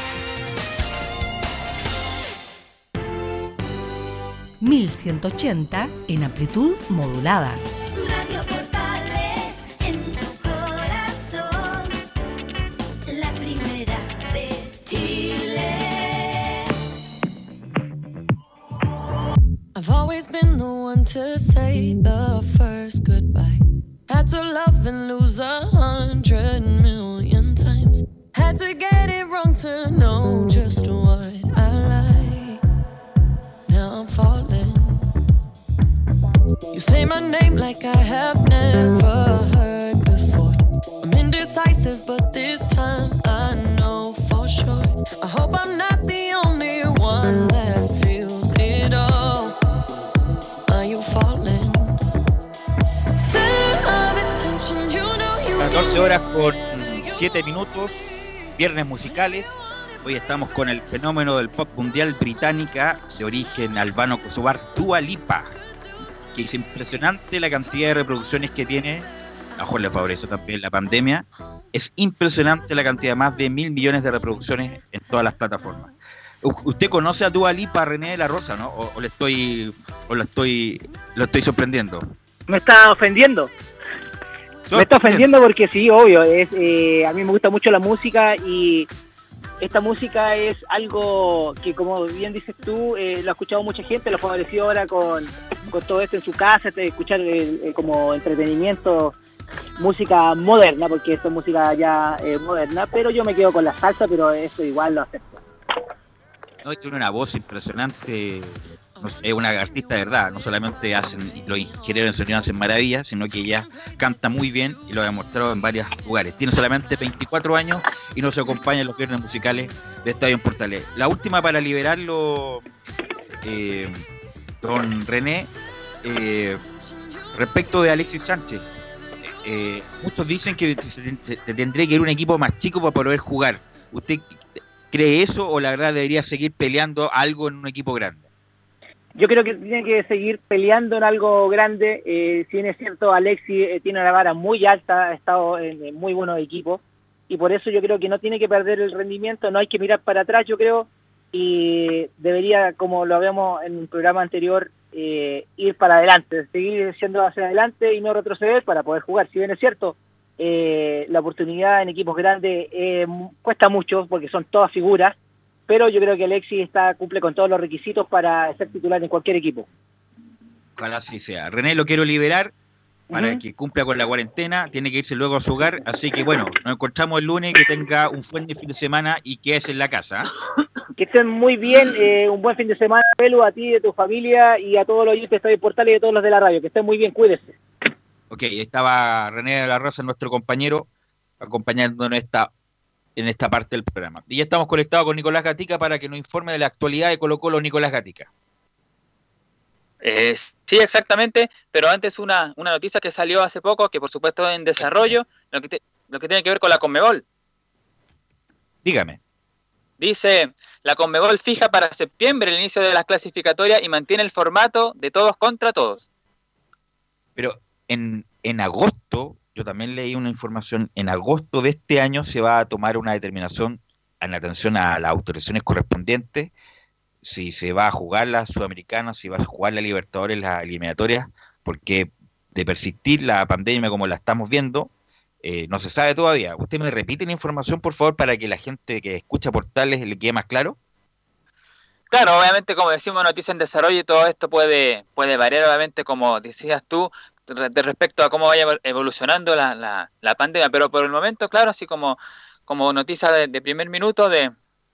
1180 en amplitud modulada. Radio Portales en tu corazón, la primera de Chile. I've always been the one to say the first goodbye. Had to love and lose a hundred million times. Had to get it wrong to know just what I like. I'm falling. You say my name like I have never heard before. I'm indecisive, but this time I know for sure. I hope I'm not the only one that feels it all. Are you falling? Center of attention, you know you 14 horas con 7 minutos, viernes musicales. Hoy estamos con el fenómeno del pop mundial británica de origen albano-kosovar, Dua Lipa, que es impresionante la cantidad de reproducciones que tiene. A Juan le favorece también la pandemia. Es impresionante la cantidad, más de mil millones de reproducciones en todas las plataformas. ¿Usted conoce a Dua Lipa, René de la Rosa, no? ¿O, o le estoy, o lo estoy, lo estoy sorprendiendo? Me está ofendiendo. Me está ofendiendo porque sí, obvio. Es, eh, a mí me gusta mucho la música y esta música es algo que, como bien dices tú, eh, lo ha escuchado mucha gente, lo ha favorecido ahora con, todo esto en su casa, escuchar el- el como entretenimiento, música moderna, porque esto es música ya eh, moderna, pero yo me quedo con la salsa, pero eso igual lo acepto. Tiene una voz impresionante. No es una artista de verdad. No solamente hacen los ingenieros en sonido hacen maravillas, sino que ella canta muy bien y lo ha demostrado en varios lugares. Tiene solamente 24 años y nos acompaña en los viernes musicales de Estadio en Portales. La última para liberarlo, eh, don René, eh, respecto de Alexis Sánchez. Eh, muchos dicen que te, te- que ir un equipo más chico para poder jugar. ¿Usted cree eso o la verdad debería seguir peleando algo en un equipo grande? Yo creo que tiene que seguir peleando en algo grande. Eh, si bien es cierto, Alexi eh, tiene una vara muy alta, ha estado en, muy buenos equipos y por eso yo creo que no tiene que perder el rendimiento, no hay que mirar para atrás, yo creo, y debería, como lo habíamos en un programa anterior, eh, ir para adelante, seguir siendo hacia adelante y no retroceder para poder jugar. Si bien es cierto, la oportunidad en equipos grandes cuesta mucho porque son todas figuras, pero yo creo que Alexis está, cumple con todos los requisitos para ser titular en cualquier equipo. Ojalá así sea. René lo quiero liberar para que cumpla con la cuarentena, tiene que irse luego a su hogar, así que bueno, nos encontramos el lunes, que tenga un buen fin de semana y quédese en la casa. ¿ah? Que estén muy bien, eh, un buen fin de semana, Pelu, a ti, de tu familia y a todos los oyentes de Estadio Portal y de todos los de la radio. Que estén muy bien, cuídese. Ok, estaba René de la Rosa, nuestro compañero, acompañándonos esta, en esta parte del programa. Y ya estamos conectados con Nicolás Gatica para que nos informe de la actualidad de Colo Colo Nicolás Gatica. Eh, sí, exactamente, pero antes una, una noticia que salió hace poco, que por supuesto en desarrollo, lo que, te- lo que tiene que ver con la Conmebol. Dígame. Dice, la Conmebol fija para septiembre el inicio de las clasificatorias y mantiene el formato de todos contra todos. Pero en, en agosto, yo también leí una información, en agosto de este año se va a tomar una determinación en atención a las autorizaciones correspondientes, si se va a jugar la Sudamericana, si va a jugar la Libertadores, las eliminatorias, porque de persistir la pandemia como la estamos viendo, eh, no se sabe todavía. ¿Usted me repite la información, por favor, para que la gente que escucha portales le quede más claro? Claro, obviamente, como decimos, noticia en desarrollo y todo esto puede, puede variar, obviamente, como decías tú, de respecto a cómo vaya evolucionando la, la, la pandemia, pero por el momento, claro, así como, como noticia de, de primer minuto de,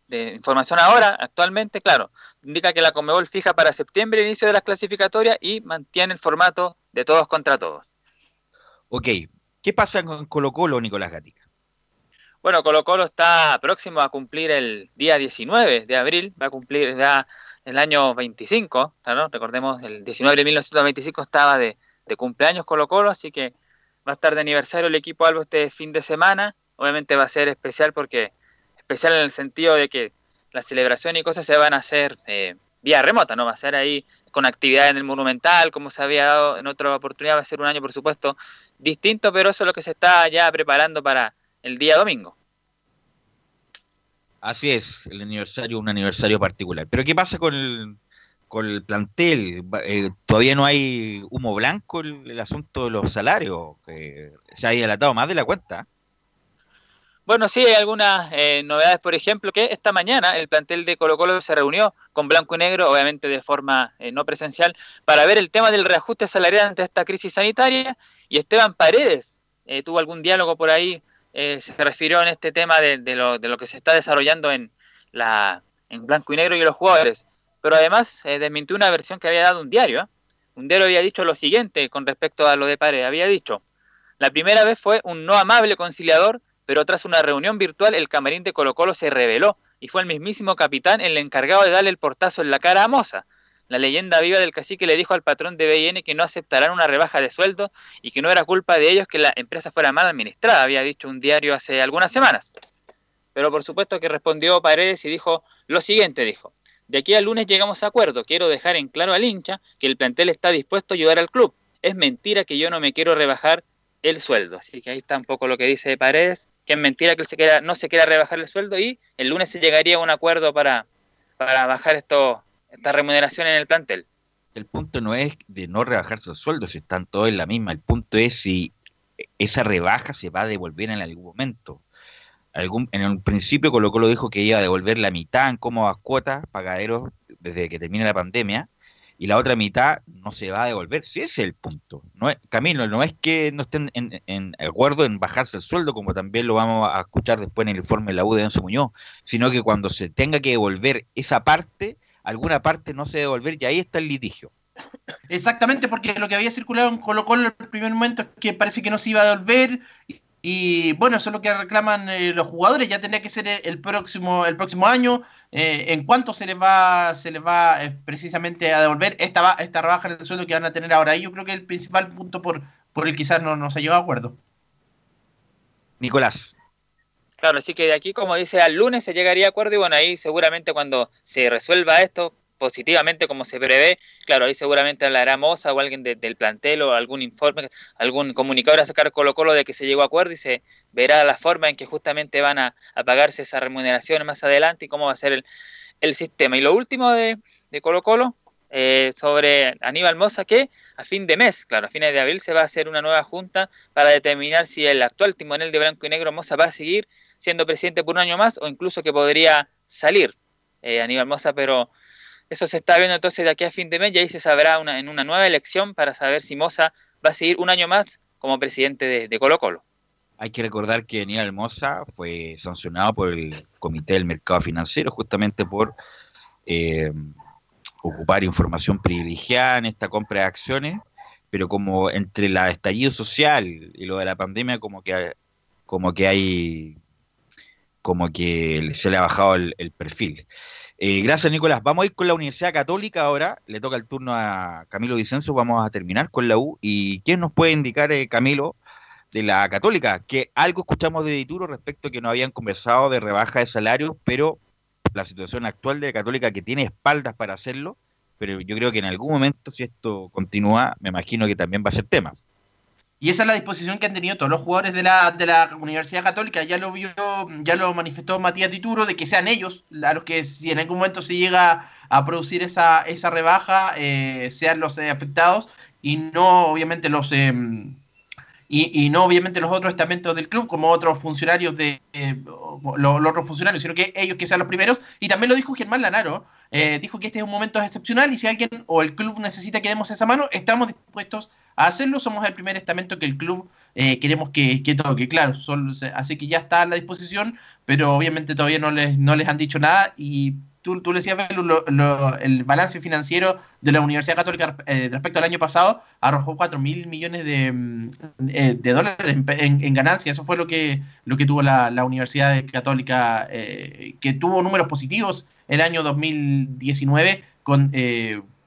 de información ahora, actualmente, claro, indica que la Conmebol fija para septiembre el inicio de las clasificatorias y mantiene el formato de todos contra todos. Ok, ¿qué pasa con Colo Colo, Nicolás Gatica? Bueno, Colo Colo está próximo a cumplir el día 19 de abril, va a cumplir ya el año 25, ¿no? recordemos, el 19 de 1925 estaba de, de cumpleaños Colo Colo, así que va a estar de aniversario el equipo Albo este fin de semana, obviamente va a ser especial porque, especial en el sentido de que la celebración y cosas se van a hacer eh, vía remota, ¿no? Va a ser ahí con actividad en el Monumental, como se había dado en otra oportunidad, va a ser un año, por supuesto, distinto, pero eso es lo que se está ya preparando para el día domingo. Así es, el aniversario, un aniversario particular. Pero ¿qué pasa con el, con el plantel? Eh, todavía no hay humo blanco el, asunto de los salarios, que se ha dilatado más de la cuenta. Bueno, sí, hay algunas eh, novedades, por ejemplo, que esta mañana el plantel de Colo Colo se reunió con Blanco y Negro, obviamente de forma eh, no presencial, para ver el tema del reajuste salarial ante esta crisis sanitaria. Y Esteban Paredes eh, tuvo algún diálogo por ahí, eh, se refirió en este tema de, de lo, de lo que se está desarrollando en, la, en Blanco y Negro y los jugadores. Pero además eh, desmintió una versión que había dado un diario. ¿eh? Un diario había dicho lo siguiente con respecto a lo de Paredes. Había dicho, la primera vez fue un no amable conciliador pero tras una reunión virtual el camarín de Colo Colo se reveló y fue el mismísimo capitán el encargado de darle el portazo en la cara a Moza. La leyenda viva del cacique le dijo al patrón de BN que no aceptarán una rebaja de sueldo y que no era culpa de ellos que la empresa fuera mal administrada, había dicho un diario hace algunas semanas. Pero por supuesto que respondió Paredes y dijo lo siguiente, dijo, de aquí al lunes llegamos a acuerdo, quiero dejar en claro al hincha que el plantel está dispuesto a ayudar al club. Es mentira que yo no me quiero rebajar el sueldo. Así que ahí está un poco lo que dice Paredes, que es mentira que no se quiera rebajar el sueldo y el lunes se llegaría a un acuerdo para, para bajar esto, esta remuneración en el plantel. El punto no es de no rebajarse el sueldo, si están todos en la misma. El punto es si esa rebaja se va a devolver en algún momento. Algún, en un principio Colo Colo dijo que iba a devolver la mitad en cómodas cuotas, pagaderos, desde que termine la pandemia, y la otra mitad no se va a devolver. Si ese es el punto. No es, Camilo, no es que no estén en, en acuerdo en bajarse el sueldo, como también lo vamos a escuchar después en el informe de la U de Enzo Muñoz, sino que cuando se tenga que devolver esa parte, alguna parte no se devolver y ahí está el litigio. Exactamente, porque lo que había circulado en Colo Colo en el primer momento es que parece que no se iba a devolver. Y, bueno, eso es lo que reclaman eh, los jugadores. Ya tendría que ser el próximo, el próximo año. Eh, ¿En cuánto se les va, se les va eh, precisamente a devolver esta, esta rebaja en el sueldo que van a tener ahora? Y yo creo que el principal punto por, por el quizás no, no se ha llegado a acuerdo. Nicolás. Claro, así que de aquí, como dice, al lunes se llegaría a acuerdo y bueno, ahí seguramente cuando se resuelva esto, positivamente como se prevé, claro, ahí seguramente hablará Moza o alguien de- del plantel o algún informe, algún comunicador a sacar Colo Colo de que se llegó a acuerdo y se verá la forma en que justamente van a, pagarse esas remuneraciones más adelante y cómo va a ser el, el sistema. Y lo último de, de Colo Colo, eh, sobre Aníbal Moza, que a fin de mes, claro, a fines de abril se va a hacer una nueva junta para determinar si el actual timonel de Blanco y Negro Moza va a seguir siendo presidente por un año más o incluso que podría salir eh, Aníbal Moza, pero eso se está viendo entonces de aquí a fin de mes y ahí se sabrá una, en una nueva elección para saber si Moza va a seguir un año más como presidente de, de Colo Colo. Hay que recordar que Aníbal Moza fue sancionado por el Comité del Mercado Financiero justamente por eh, ocupar información privilegiada en esta compra de acciones, pero como entre la estallido social y lo de la pandemia como que como que hay como que se le ha bajado el, el perfil. Eh, gracias, Nicolás. Vamos a ir con la Universidad Católica ahora. Le toca el turno a Camilo Vicencio. Vamos a terminar con la U. ¿Y quién nos puede indicar, eh, Camilo, de la Católica? Que algo escuchamos de Dituro respecto a que no habían conversado de rebaja de salarios, pero la situación actual de la Católica que tiene espaldas para hacerlo, pero yo creo que en algún momento, si esto continúa, me imagino que también va a ser tema. Y esa es la disposición que han tenido todos los jugadores de la, de la Universidad Católica. Ya lo vio, ya lo manifestó Matías Dituro, de que sean ellos a los que si en algún momento se llega a producir esa, esa rebaja, eh, sean los eh, afectados y no obviamente los eh, y, no obviamente los otros estamentos del club, como otros funcionarios de eh, los, los otros funcionarios, sino que ellos que sean los primeros. Y también lo dijo Germán Lanaro, eh, dijo que este es un momento excepcional y si alguien o el club necesita que demos esa mano, estamos dispuestos hacerlo. Somos el primer estamento que el club eh, queremos que, que toque, claro. así que ya está a la disposición, pero obviamente todavía no les, no les han dicho nada. Y tú, tú le decías, lo- el balance financiero de la Universidad Católica eh, respecto al año pasado arrojó 4 mil millones de, mm, eh, de dólares en, en, ganancia. Eso fue lo que, lo que tuvo la, la Universidad Católica, que tuvo números positivos el año 2019 con...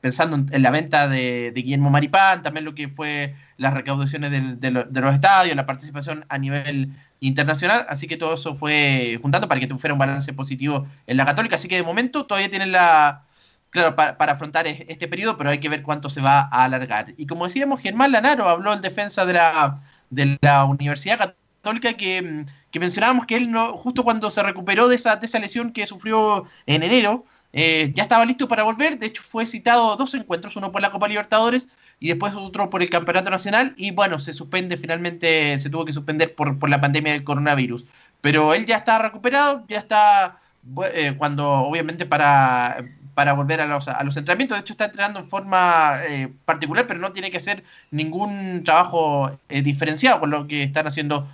pensando en, la venta de, Guillermo Maripán, también lo que fue las recaudaciones del- de, lo- de los estadios, la participación a nivel internacional, así que todo eso fue juntando para que tuviera un balance positivo en la Católica, así que de momento todavía tienen la, claro, para, para afrontar es- este periodo, pero hay que ver cuánto se va a alargar. Y como decíamos, Germán Lanaro habló en defensa de la, de la Universidad Católica que, que mencionábamos que él no, justo cuando se recuperó de esa, de esa lesión que sufrió en enero, eh, ya estaba listo para volver, de hecho fue citado dos encuentros, uno por la Copa Libertadores y después otro por el Campeonato Nacional y bueno, se suspende finalmente, se tuvo que suspender por, por la pandemia del coronavirus. Pero él ya está recuperado, ya está eh, cuando obviamente para, para volver a los, a los entrenamientos, de hecho está entrenando en forma eh, particular, pero no tiene que hacer ningún trabajo eh, diferenciado con lo que están haciendo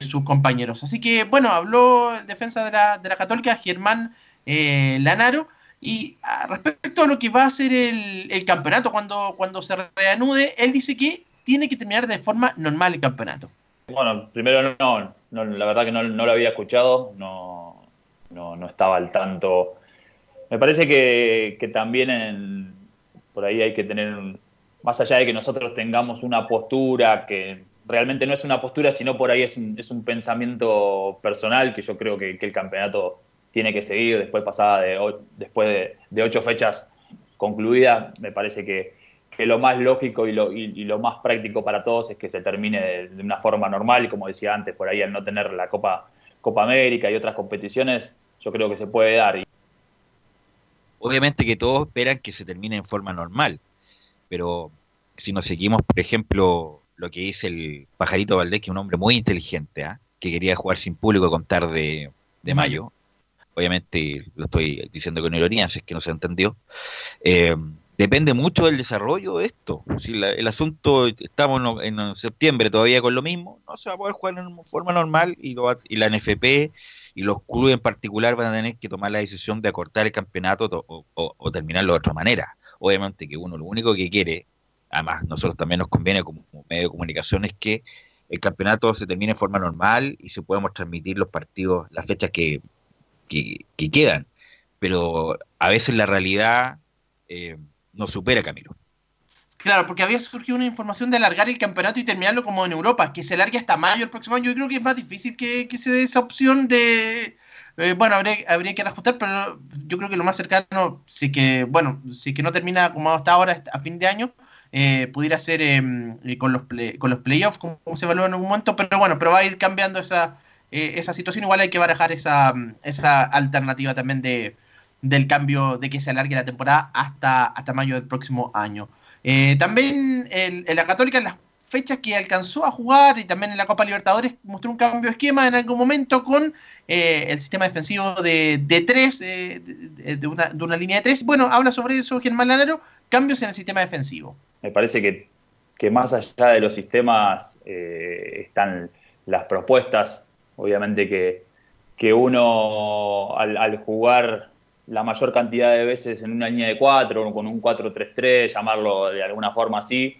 sus compañeros. Así que bueno, habló el defensa de la, de la Católica, Germán Lanaro. Y ah, respecto a lo que va a ser el, campeonato cuando, cuando se reanude, él dice que tiene que terminar de forma normal el campeonato. Bueno, primero no, la verdad que no, no lo había escuchado, no, no, no estaba al tanto. Me parece que, también por ahí hay que tener, más allá de que nosotros tengamos una postura que realmente no es una postura, sino por ahí es un, pensamiento personal que yo creo que el campeonato tiene que seguir después pasada de, después de, de ocho fechas concluidas. Me parece que, que lo más lógico y lo, y, y lo más práctico para todos es que se termine de, de una forma normal y como decía antes, por ahí al no tener la Copa, Copa América y otras competiciones, yo creo que se puede dar. Y Obviamente que todos esperan que se termine en forma normal, pero si nos seguimos, por ejemplo, lo que dice el pajarito Valdés, que es un hombre muy inteligente, ¿ah? que quería jugar sin público a contar de, de mayo, obviamente lo estoy diciendo con ironía, si es que no se entendió, eh, depende mucho del desarrollo de esto. Si la- el asunto, estamos en, septiembre todavía con lo mismo, no se va a poder jugar en forma normal y, y la NFP y los clubes en particular van a tener que tomar la decisión de acortar el campeonato to- o, o- o terminarlo de otra manera. Obviamente que uno lo único que quiere, además nosotros también nos conviene como medio de comunicación, es que el campeonato se termine en forma normal y se podamos transmitir los partidos, las fechas que, que, que quedan. Pero a veces la realidad eh, nos supera, Camilo. Claro, porque había surgido una información de alargar el campeonato y terminarlo como en Europa, que se alargue hasta mayo el próximo año. Yo creo que es más difícil que, que se dé esa opción de, Eh, bueno, habría, habría que ajustar, pero yo creo que lo más cercano, si que, bueno, si que no termina como hasta ahora, a fin de año, eh, pudiera ser eh, eh, con los play- con los playoffs, como, como se evalúa en algún momento, pero bueno, pero va a ir cambiando esa, eh, esa situación. Igual hay que barajar esa, mm, esa alternativa también de, del cambio de que se alargue la temporada hasta, hasta mayo del próximo año. Eh, también en, la Católica, en las fechas que alcanzó a jugar y también en la Copa Libertadores, mostró un cambio de esquema en algún momento con eh, el sistema defensivo de, de tres, de, una, de una línea de tres. Bueno, habla sobre eso Germán Lanaro, cambios en el sistema defensivo. Me parece que, que más allá de los sistemas están las propuestas. Obviamente que, que uno al, jugar la mayor cantidad de veces en una línea de 4, con un 4-3-3, llamarlo de alguna forma así,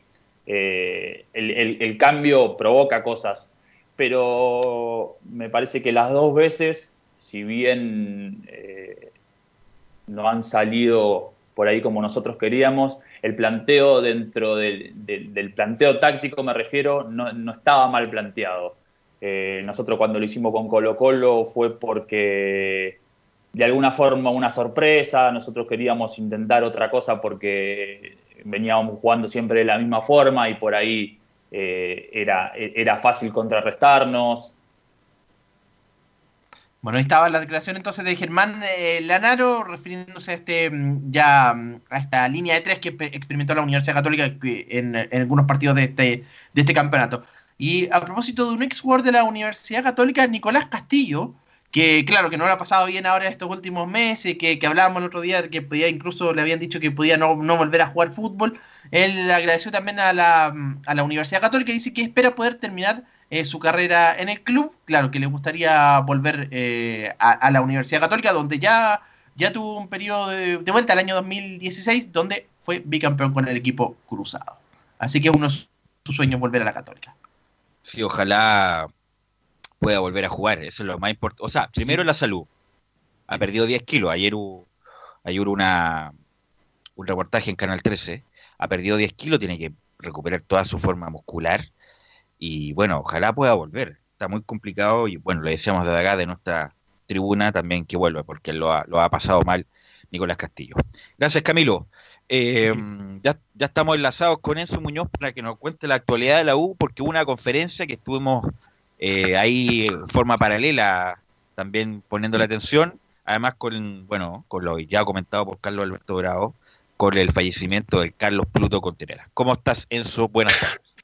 eh, el, cambio provoca cosas. Pero me parece que las dos veces, si bien eh, no han salido por ahí como nosotros queríamos, el planteo dentro del, del- del planteo táctico, me refiero, no, no estaba mal planteado. Eh, nosotros cuando lo hicimos con Colo Colo fue porque de alguna forma una sorpresa, nosotros queríamos intentar otra cosa porque veníamos jugando siempre de la misma forma y por ahí eh, era, era fácil contrarrestarnos. Bueno, ahí estaba la declaración entonces de Germán eh, Lanaro refiriéndose a este mm, ya mm, a esta línea de tres que pe- experimentó la Universidad Católica en, en algunos partidos de este, de este campeonato. Y a propósito de un ex jugador de la Universidad Católica, Nicolás Castillo, que claro que no lo ha pasado bien ahora estos últimos meses, que, hablábamos el otro día de que podía incluso le habían dicho que podía no, volver a jugar fútbol. Él agradeció también a la, Universidad Católica y dice que espera poder terminar eh, su carrera en el club. Claro que le gustaría volver eh, a, la Universidad Católica, donde ya, ya tuvo un periodo de, de vuelta al año 2016, donde fue bicampeón con el equipo cruzado. Así que uno de sus volver a la Católica. Sí, ojalá pueda volver a jugar. Eso es lo más importante. O sea, primero la salud. Ha perdido 10 kilos. Ayer hubo, ayer hubo una, un reportaje en Canal 13. Ha perdido 10 kilos, tiene que recuperar toda su forma muscular. Y bueno, ojalá pueda volver. Está muy complicado y bueno, le deseamos desde acá, de nuestra tribuna, también que vuelva, porque lo ha, lo ha pasado mal Nicolás Castillo. Gracias, Camilo. Eh, ya, ya estamos enlazados con Enzo Muñoz para que nos cuente la actualidad de la U, porque hubo una conferencia que estuvimos eh, ahí en forma paralela, también poniendo la atención, además con, bueno, con lo ya comentado por Carlos Alberto Bravo, con el fallecimiento del Carlos Pluto Contreras. ¿Cómo estás, Enzo? Buenas tardes.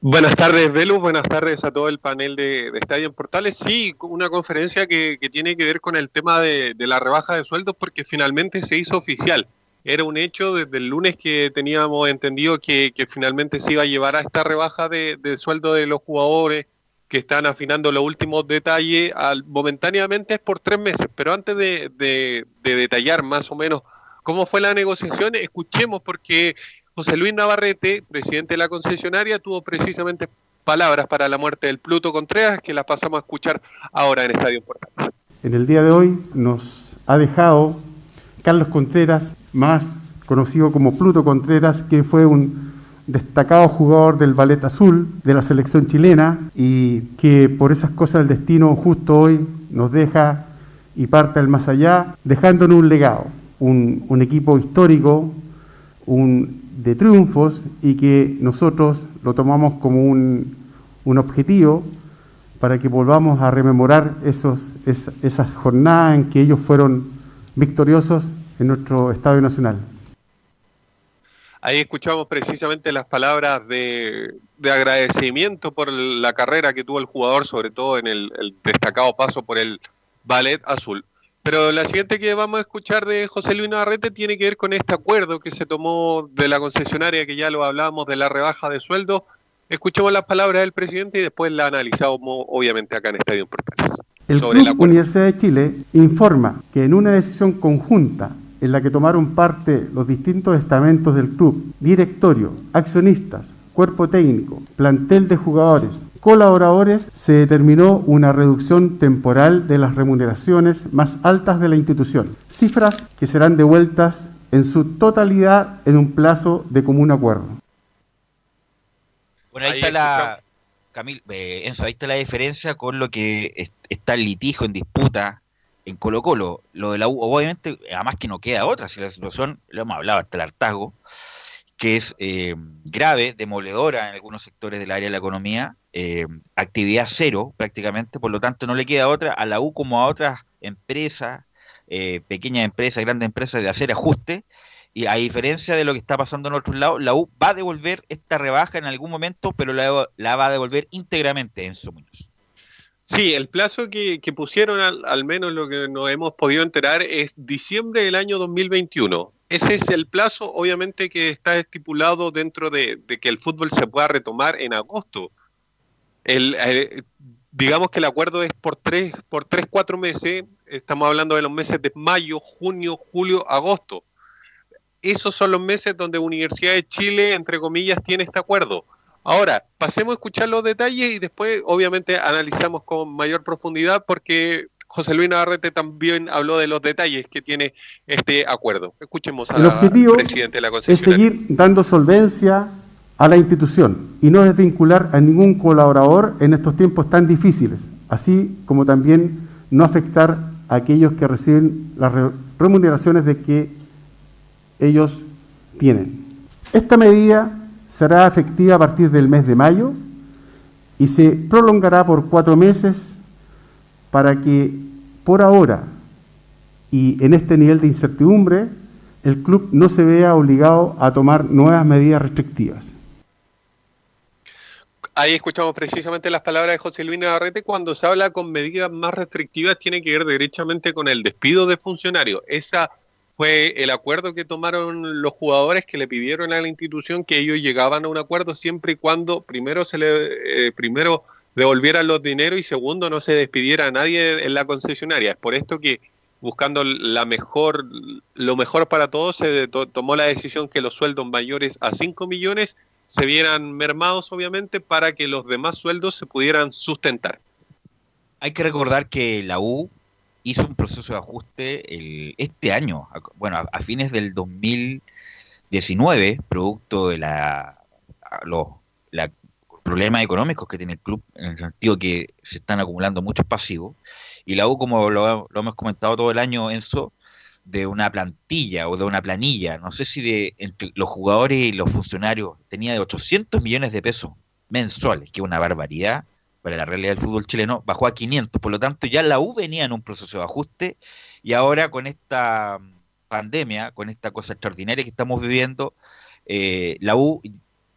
Buenas tardes, Velus. Buenas tardes a todo el panel de, de Estadio en Portales. Sí, una conferencia que, que tiene que ver con el tema de, de la rebaja de sueldos porque finalmente se hizo oficial. Era un hecho desde el lunes que teníamos entendido que, finalmente se iba a llevar a esta rebaja de, sueldo de los jugadores que están afinando los últimos detalles. Al, momentáneamente es por tres meses, pero antes de, de- de detallar más o menos cómo fue la negociación, escuchemos porque José Luis Navarrete, presidente de la concesionaria, tuvo precisamente palabras para la muerte del Pluto Contreras que las pasamos a escuchar ahora en Estadio Portales. En el día de hoy nos ha dejado Carlos Contreras, más conocido como Pluto Contreras, que fue un destacado jugador del Ballet Azul de la selección chilena y que por esas cosas del destino justo hoy nos deja y parte al más allá, dejándonos un legado, un, equipo histórico, un, de triunfos y que nosotros lo tomamos como un, un objetivo para que volvamos a rememorar esos, es- esas jornadas en que ellos fueron victoriosos en nuestro Estadio Nacional. Ahí escuchamos precisamente las palabras de, de agradecimiento por la carrera que tuvo el jugador, sobre todo en el, destacado paso por el Ballet Azul. Pero la siguiente que vamos a escuchar de José Luis Navarrete tiene que ver con este acuerdo que se tomó de la concesionaria, que ya lo hablábamos, de la rebaja de sueldo. Escuchemos las palabras del presidente y después la analizamos, obviamente, acá en Estadio Portales. El sobre Club. Universidad de Chile informa que en una decisión conjunta en la que tomaron parte los distintos estamentos del club, directorio, accionistas, cuerpo técnico, plantel de jugadores, colaboradores, se determinó una reducción temporal de las remuneraciones más altas de la institución, cifras que serán devueltas en su totalidad en un plazo de común acuerdo. Bueno, ahí, está la. Camil, eh, Enzo, ahí está la diferencia con lo que es- está el litigio en disputa en Colo Colo, lo de la U, obviamente, además que no queda otra, si la situación, lo hemos hablado hasta el hartazgo, que es eh, grave, demoledora en algunos sectores del área de la economía, eh, actividad cero prácticamente, por lo tanto no le queda otra a la U como a otras empresas, eh, pequeñas empresas, grandes empresas, de hacer ajustes, y a diferencia de lo que está pasando en otros lados, la U va a devolver esta rebaja en algún momento, pero la, va a devolver íntegramente en su Muñoz. Sí, el plazo que, pusieron, al, menos lo que nos hemos podido enterar, es diciembre del año 2021. Ese es el plazo, obviamente, que está estipulado dentro de, que el fútbol se pueda retomar en agosto. El, digamos que el acuerdo es por tres, por tres, cuatro meses. Estamos hablando de los meses de mayo, junio, julio, agosto. Esos son los meses donde Universidad de Chile, entre comillas, tiene este acuerdo. Ahora, pasemos a escuchar los detalles y después, obviamente, analizamos con mayor profundidad porque José Luis Navarrete también habló de los detalles que tiene este acuerdo. Escuchemos al presidente de la Es seguir dando solvencia a la institución y no desvincular a ningún colaborador en estos tiempos tan difíciles, así como también no afectar a aquellos que reciben las remuneraciones de que ellos tienen. Esta medida será efectiva a partir del mes de mayo y se prolongará por cuatro meses para que por ahora y en este nivel de incertidumbre el club no se vea obligado a tomar nuevas medidas restrictivas. Ahí escuchamos precisamente las palabras de José Luis Navarrete. Cuando se habla con medidas más restrictivas tiene que ver derechamente con el despido de funcionarios. Esa fue el acuerdo que tomaron los jugadores que le pidieron a la institución que ellos llegaban a un acuerdo siempre y cuando primero se le eh, primero devolvieran los dineros y segundo no se despidiera a nadie en la concesionaria. Es por esto que buscando la mejor lo mejor para todos se to tomó la decisión que los sueldos mayores a 5 millones se vieran mermados obviamente para que los demás sueldos se pudieran sustentar. Hay que recordar que la U hizo un proceso de ajuste el, este año, a, bueno, a, fines del 2019, producto de la, los la problemas económicos que tiene el club, en el sentido que se están acumulando muchos pasivos, y la U, como lo, lo hemos comentado todo el año, Enzo, de una plantilla o de una planilla, no sé si de entre los jugadores y los funcionarios, tenía de 800 millones de pesos mensuales, que es una barbaridad, para la realidad del fútbol chileno, bajó a 500. Por lo tanto, ya la U venía en un proceso de ajuste y ahora con esta pandemia, con esta cosa extraordinaria que estamos viviendo, eh, la U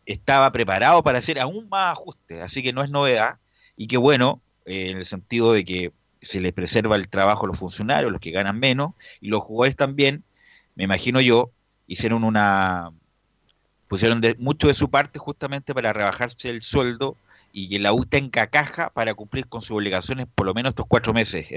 estaba preparado para hacer aún más ajustes. Así que no es novedad y que bueno, eh, en el sentido de que se les preserva el trabajo a los funcionarios, los que ganan menos, y los jugadores también, me imagino yo, hicieron una pusieron de, mucho de su parte justamente para rebajarse el sueldo y que la U tenga caja para cumplir con sus obligaciones por lo menos estos cuatro meses.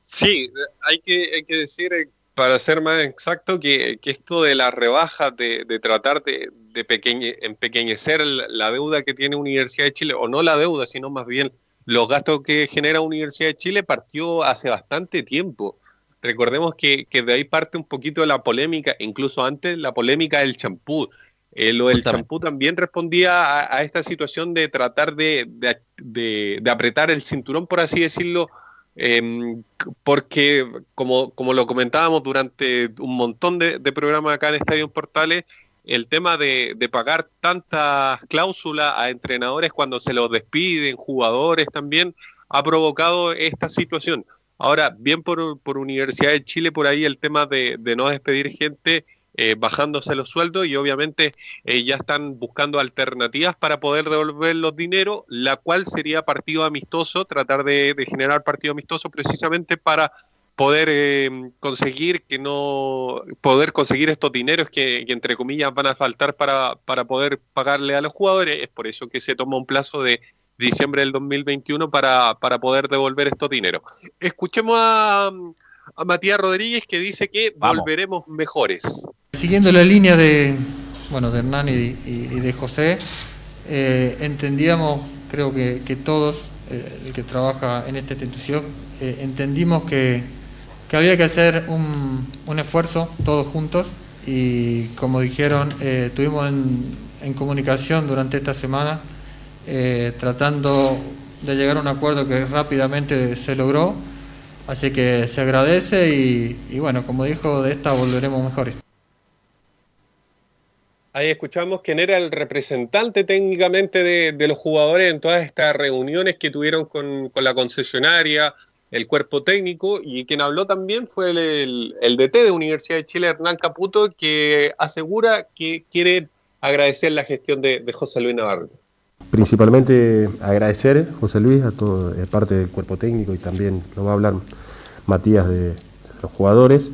Sí, hay que, hay que decir, eh, para ser más exacto, que, que esto de la rebaja, de, tratar de, de pequeñe, empequeñecer la deuda que tiene Universidad de Chile, o no la deuda, sino más bien los gastos que genera Universidad de Chile, partió hace bastante tiempo. Recordemos que, que de ahí parte un poquito la polémica, incluso antes la polémica del champú. Eh, lo del champú también respondía a, a, esta situación de tratar de, de, de, de, apretar el cinturón, por así decirlo, eh, porque como, como lo comentábamos durante un montón de, programas acá en Estadio Portales, el tema de, pagar tantas cláusulas a entrenadores cuando se los despiden, jugadores también, ha provocado esta situación. Ahora, bien por, por Universidad de Chile, por ahí el tema de, de no despedir gente eh, bajándose los sueldos y obviamente eh, ya están buscando alternativas para poder devolver los dineros, la cual sería partido amistoso, tratar de, de generar partido amistoso precisamente para poder eh, conseguir que no poder conseguir estos dineros que, que, entre comillas van a faltar para, para poder pagarle a los jugadores. Es por eso que se toma un plazo de diciembre del 2021 para, para poder devolver estos dineros. Escuchemos a, a Matías Rodríguez que dice que Vamos. volveremos mejores Siguiendo la línea de, bueno, de Hernán y, de José, eh, entendíamos, creo que, todos, eh, el que trabaja en esta institución, eh, entendimos que, que, había que hacer un, un, esfuerzo todos juntos y como dijeron, eh, estuvimos en, comunicación durante esta semana tratando de llegar a un acuerdo que rápidamente se logró Así que se agradece y, y bueno, como dijo, de esta volveremos mejores. Ahí escuchamos quién era el representante técnicamente de, los jugadores en todas estas reuniones que tuvieron con, con la concesionaria, el cuerpo técnico, y quien habló también fue el, DT de Universidad de Chile, Hernán Caputo, que asegura que quiere agradecer la gestión de, José Luis Navarrete. Principalmente agradecer, José Luis, a todo, eh, parte del cuerpo técnico y también lo va a hablar Matías de, de los jugadores.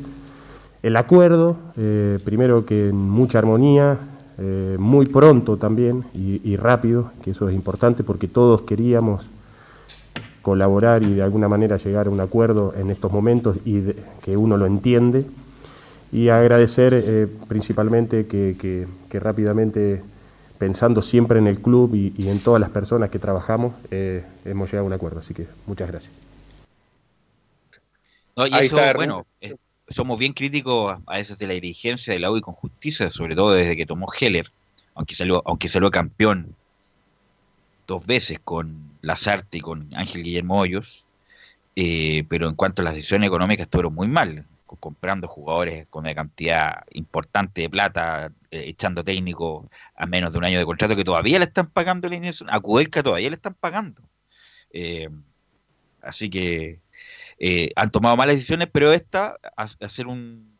El acuerdo, eh, primero que en mucha armonía, eh, muy pronto también y, y rápido, que eso es importante porque todos queríamos colaborar y de alguna manera llegar a un acuerdo en estos momentos y de- que uno lo entiende. Y agradecer eh, principalmente que, que- que rápidamente, pensando siempre en el club y, y en todas las personas que trabajamos, eh, hemos llegado a un acuerdo. Así que muchas gracias. No, y eso, bueno, somos bien críticos a- veces de la dirigencia de la y con justicia, sobre todo desde que tomó Heller, aunque salió, aunque salió campeón dos veces con Lazarte y con Ángel Guillermo Hoyos, eh, pero en cuanto a las decisiones económicas estuvieron muy mal, co- comprando jugadores con una cantidad importante de plata, eh, echando técnicos a menos de un año de contrato que todavía le están pagando la a Kudelka todavía le están pagando. Eh, así que eh, han tomado malas decisiones, pero esta, ha- hacer un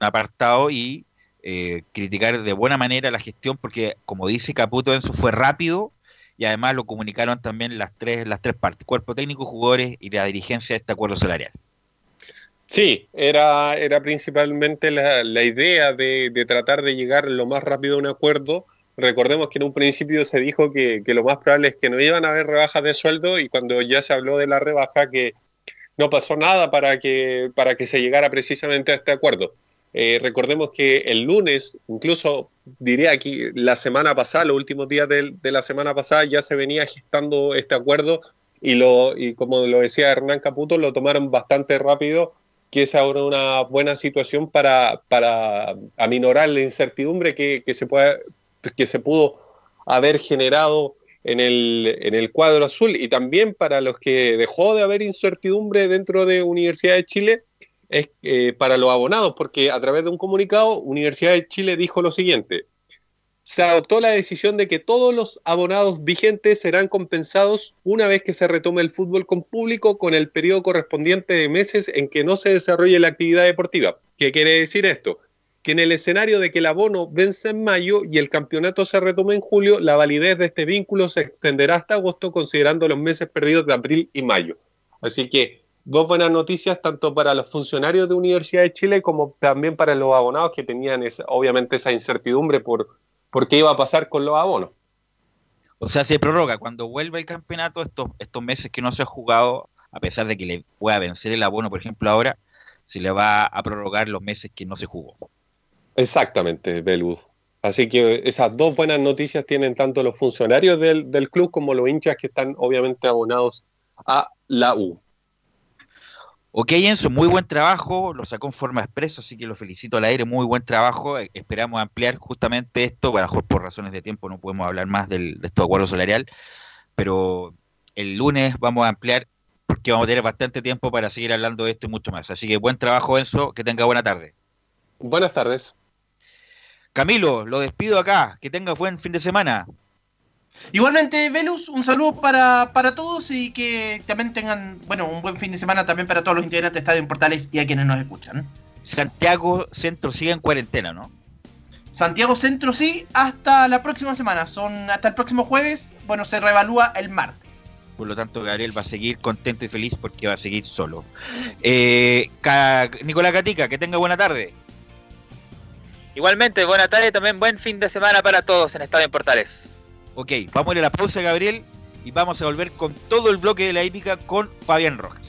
apartado y eh, criticar de buena manera la gestión, porque como dice Caputo, eso fue rápido y además lo comunicaron también las tres, las tres partes, cuerpo técnico, jugadores y la dirigencia de este acuerdo salarial. Sí, era, era principalmente la, idea de, tratar de llegar lo más rápido a un acuerdo. Recordemos que en un principio se dijo que lo más probable es que no iban a haber rebajas de sueldo y cuando ya se habló de la rebaja que no pasó nada para que, para que se llegara precisamente a este acuerdo. Eh, recordemos que el lunes, incluso diría aquí la semana pasada, los últimos días del- de, la semana pasada, ya se venía gestando este acuerdo y, lo, y como lo decía Hernán Caputo, lo tomaron bastante rápido, que es ahora una buena situación para, para aminorar la incertidumbre que, que se puede, que se pudo haber generado en el, en el cuadro azul y también para los que dejó de haber incertidumbre dentro de Universidad de Chile es eh, para los abonados, porque a través de un comunicado Universidad de Chile dijo lo siguiente, se adoptó la decisión de que todos los abonados vigentes serán compensados una vez que se retome el fútbol con público con el periodo correspondiente de meses en que no se desarrolle la actividad deportiva. ¿Qué quiere decir esto? Que en el escenario de que el abono vence en mayo y el campeonato se retome en julio, la validez de este vínculo se extenderá hasta agosto considerando los meses perdidos de abril y mayo. Así que dos buenas noticias tanto para los funcionarios de Universidad de Chile como también para los abonados que tenían esa- obviamente esa incertidumbre por, qué iba a pasar con los abonos. O sea, se prorroga. Cuando vuelva el campeonato, estos, estos meses que no se ha jugado, a pesar de que le pueda vencer el abono, por ejemplo, ahora, se le va a prorrogar los meses que no se jugó. Exactamente, Belud. Así que esas dos buenas noticias tienen tanto los funcionarios del, del club como los hinchas que están obviamente abonados a la U. Ok, Enzo, muy buen trabajo, lo sacó en forma expresa, así que lo felicito al aire, muy buen trabajo. Eh, Esperamos ampliar justamente esto, bueno, a lo mejor por razones de tiempo no podemos hablar más del, de estos acuerdos salarial, pero el lunes vamos a ampliar porque vamos a tener bastante tiempo para seguir hablando de esto y mucho más. Así que buen trabajo, Enzo, que tenga buena tarde. Buenas tardes. Camilo, lo despido acá, que tenga buen fin de semana. Igualmente, Velus, un saludo para, para todos y que también tengan, bueno, un buen fin de semana también para todos los integrantes de Estadio en Portales y a quienes nos escuchan. Santiago Centro sigue en cuarentena, ¿no? Santiago Centro sí, hasta la próxima semana. Son hasta el próximo jueves. Bueno, se reevalúa el martes. Por lo tanto, Gabriel va a seguir contento y feliz porque va a seguir solo. Eh, Nicolás Gatica, que tenga buena tarde. Igualmente, buena tarde y también buen fin de semana para todos en Estadio en Portales. Ok, vamos a ir a la pausa, Gabriel, y vamos a volver con todo el bloque de la hípica con Fabián Rojas.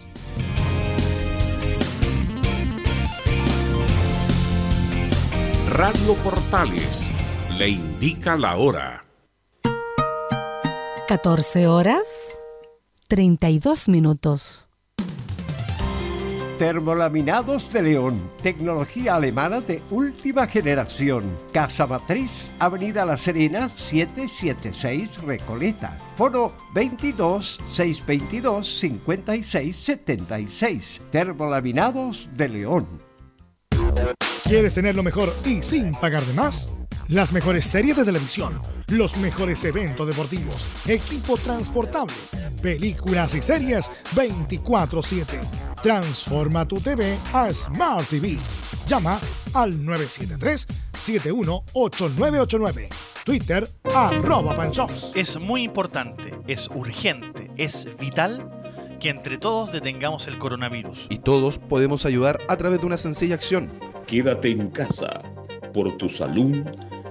Radio Portales le indica la hora. 14 horas 32 minutos. Termolaminados de León, tecnología alemana de última generación. Casa Matriz, Avenida La Serena, 776 Recoleta. Foro 22 622 56 76. Termolaminados de León. ¿Quieres tener lo mejor y sin pagar de más? Las mejores series de televisión, los mejores eventos deportivos, equipo transportable, películas y series 24/7. Transforma tu TV a Smart TV. Llama al 973-718989. Twitter arroba panchops. Es muy importante, es urgente, es vital que entre todos detengamos el coronavirus. Y todos podemos ayudar a través de una sencilla acción. Quédate en casa por tu salud,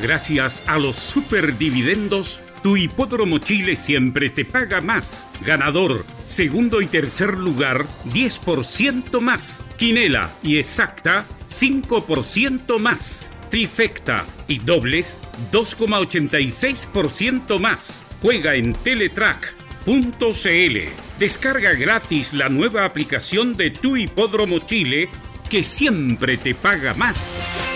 Gracias a los superdividendos, tu hipódromo Chile siempre te paga más. Ganador, segundo y tercer lugar, 10% más. Quinela y exacta, 5% más. Trifecta y dobles, 2,86% más. Juega en Teletrack.cl. Descarga gratis la nueva aplicación de tu hipódromo Chile que siempre te paga más.